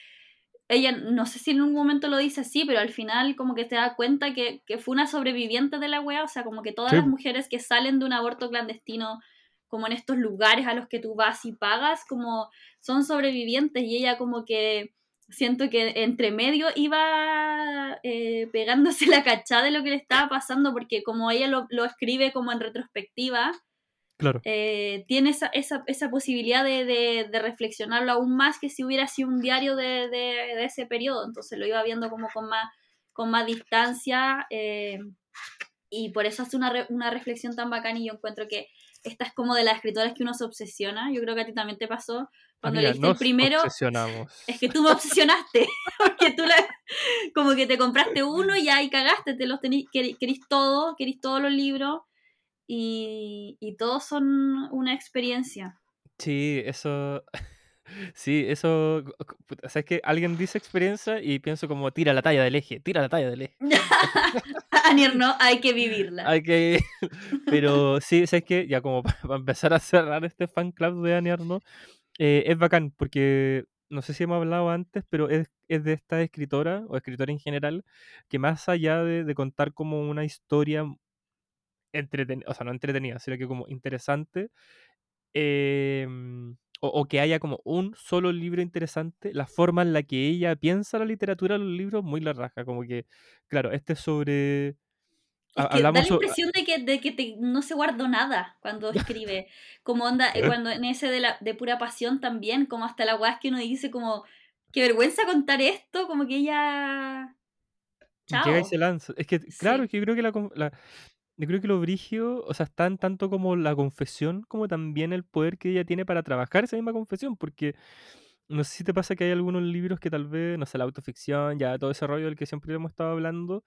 ella, no sé si en un momento lo dice así, pero al final como que te da cuenta que, que fue una sobreviviente de la wea, o sea, como que todas Sí. las mujeres que salen de un aborto clandestino, como en estos lugares a los que tú vas y pagas, como son sobrevivientes y ella como que siento que entre medio iba eh, pegándose la cachada de lo que le estaba pasando, porque como ella lo, lo escribe como en retrospectiva, Claro. eh, tiene esa, esa, esa posibilidad de, de, de reflexionarlo aún más que si hubiera sido un diario de, de, ese periodo. Entonces lo iba viendo como con más, con más distancia eh, y por eso hace una, re- una reflexión tan bacana y yo encuentro que esta es como de las escritoras que uno se obsesiona. Yo creo que a ti también te pasó. Cuando Amiga, leíste el primero, es que tú me obsesionaste. Porque tú la, como que te compraste uno y ahí cagaste, te los tenís, quer- querís todo, querís todos los libros y, y todos son una experiencia. Sí, eso. Sí, eso. puta, ¿Sabes que Alguien dice experiencia y pienso como tira la talla del eje, tira la talla del eje. Anier, no, hay que vivirla. Hay que. Pero sí, ¿sabes que Ya como para, empezar a cerrar este fan club de Annie Arnaud, eh, es bacán porque no sé si hemos hablado antes, pero es, es de esta escritora o escritora en general que más allá de, de contar como una historia entretenida, o sea, no entretenida, sino que como interesante, em, o, o que haya como un solo libro interesante, la forma en la que ella piensa la literatura, los libros, muy la raja, como que, claro, este es sobre... Es que da la so- impresión de que, de que te- no se guardó nada cuando escribe. Como onda, eh, cuando en ese de, la, de pura pasión también, como hasta la weá que uno dice como, qué vergüenza contar esto, como que ella... Chao. Llega y se lanza. Es que, Sí. claro, es que yo creo que la, la- yo creo que lo brigio, o sea, está en tanto como la confesión, como también el poder que ella tiene para trabajar esa misma confesión, porque no sé si te pasa que hay algunos libros que tal vez, no sé, la autoficción, ya todo ese rollo del que siempre hemos estado hablando,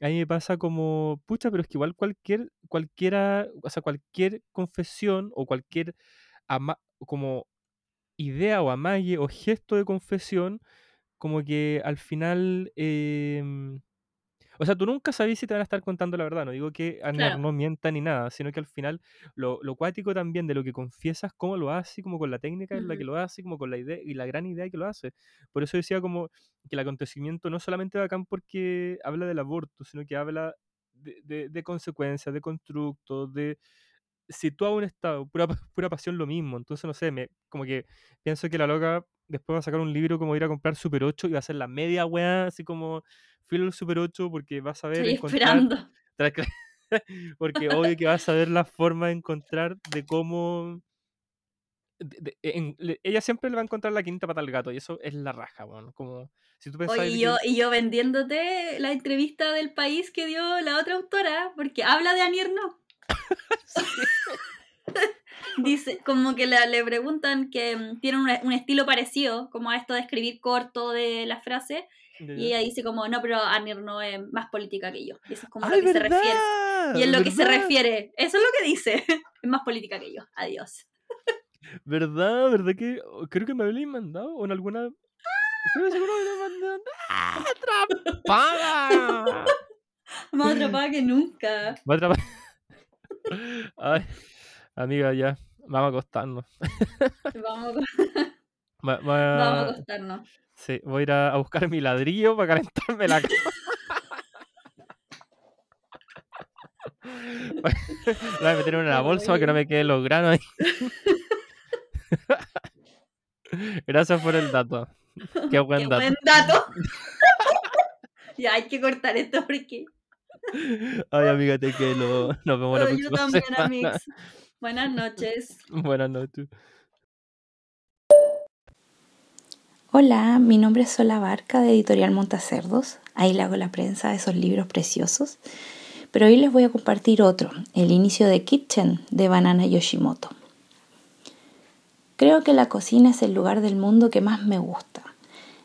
a mí me pasa como, pucha, pero es que igual cualquier, cualquiera, o sea, cualquier confesión o cualquier ama- como idea o amague o gesto de confesión, como que al final, em, o sea, tú nunca sabes si te van a estar contando la verdad, no digo que Anne Claro. no mienta ni nada, sino que al final lo, lo cuático también de lo que confiesas, cómo lo hace, como con la técnica en la que lo hace, como con la idea y la gran idea que lo hace. Por eso decía como que el acontecimiento no solamente es bacán porque habla del aborto, sino que habla de, de- de consecuencias, de constructos, de sitúa un estado, pura, pura pasión lo mismo. Entonces, no sé, me, como que pienso que la loca después va a sacar un libro como ir a comprar Super 8 y va a ser la media weá, así como filo del Super 8 porque va a saber Estoy encontrar esperando. porque obvio que va a saber la forma de encontrar de cómo de- de- en- le- ella siempre le va a encontrar la quinta pata al gato y eso es la raja, weón. Como si tú Oye, y yo, y yo vendiéndote la entrevista del país que dio la otra autora, porque habla de Anier no. Dice, como que le, le preguntan que mm, tiene un, un estilo parecido, como a esto de escribir corto de la y ella dice como, no, pero Anir no es más política que yo. Y eso es como a ¡Ay, lo que se refiere. Y es lo que se refiere. Eso es lo que dice. Es más política que yo. Adiós. ¿Verdad? ¿Verdad que oh, creo que me habían mandado o en alguna Creo que seguro me lo mandaron. ¡Ah, ¡Atrapada! Más atrapada que nunca. Va a atrapar. Ay, amiga, ya. Vamos a acostarnos. Vamos, Va- va- vamos a acostarnos. Sí, voy a ir a, buscar mi ladrillo para calentarme la cama. Lo voy a meter en una bolsa para que no me queden los granos ahí. Gracias por el dato. Qué buen Qué dato. buen dato. ya hay que cortar esto porque Ay, amiga, te quiero. Nos vemos la Pero yo próxima también, semana. amigos. Buenas noches. Buenas noches. Hola, mi nombre es Sola Barca de Editorial Montacerdos. Ahí le hago la prensa de esos libros preciosos. Pero hoy les voy a compartir otro, El inicio de Kitchen de Banana Yoshimoto. Creo que la cocina es el lugar del mundo que más me gusta.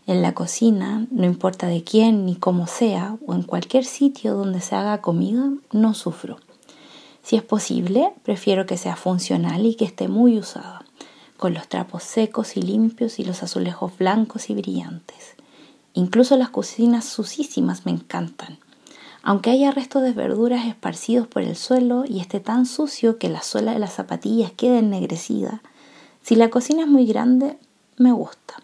En la cocina, no importa de quién ni cómo sea, o en cualquier sitio donde se haga comida, no sufro. Si es posible, prefiero que sea funcional y que esté muy usada con los trapos secos y limpios y los azulejos blancos y brillantes. Incluso las cocinas sucísimas me encantan. Aunque haya restos de verduras esparcidos por el suelo y esté tan sucio que la suela de las zapatillas quede ennegrecida, si la cocina es muy grande, me gusta.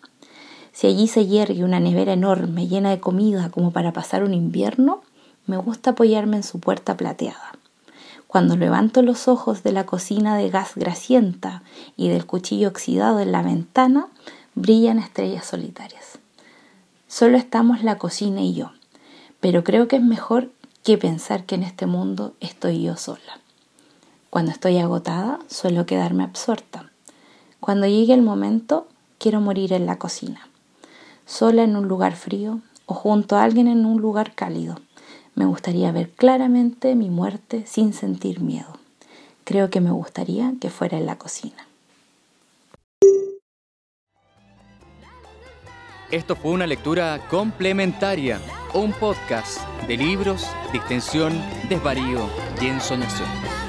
Si allí se yergue una nevera enorme llena de comida como para pasar un invierno, me gusta apoyarme en su puerta plateada. Cuando levanto los ojos de la cocina de gas grasienta y del cuchillo oxidado en la ventana, brillan estrellas solitarias. Solo estamos la cocina y yo, pero creo que es mejor que pensar que en este mundo estoy yo sola. Cuando estoy agotada, suelo quedarme absorta. Cuando llegue el momento, quiero morir en la cocina, sola en un lugar frío o junto a alguien en un lugar cálido. Me gustaría ver claramente mi muerte sin sentir miedo. Creo que me gustaría que fuera en la cocina. Esto fue una lectura complementaria, un podcast de libros, distensión, desvarío y ensoñación.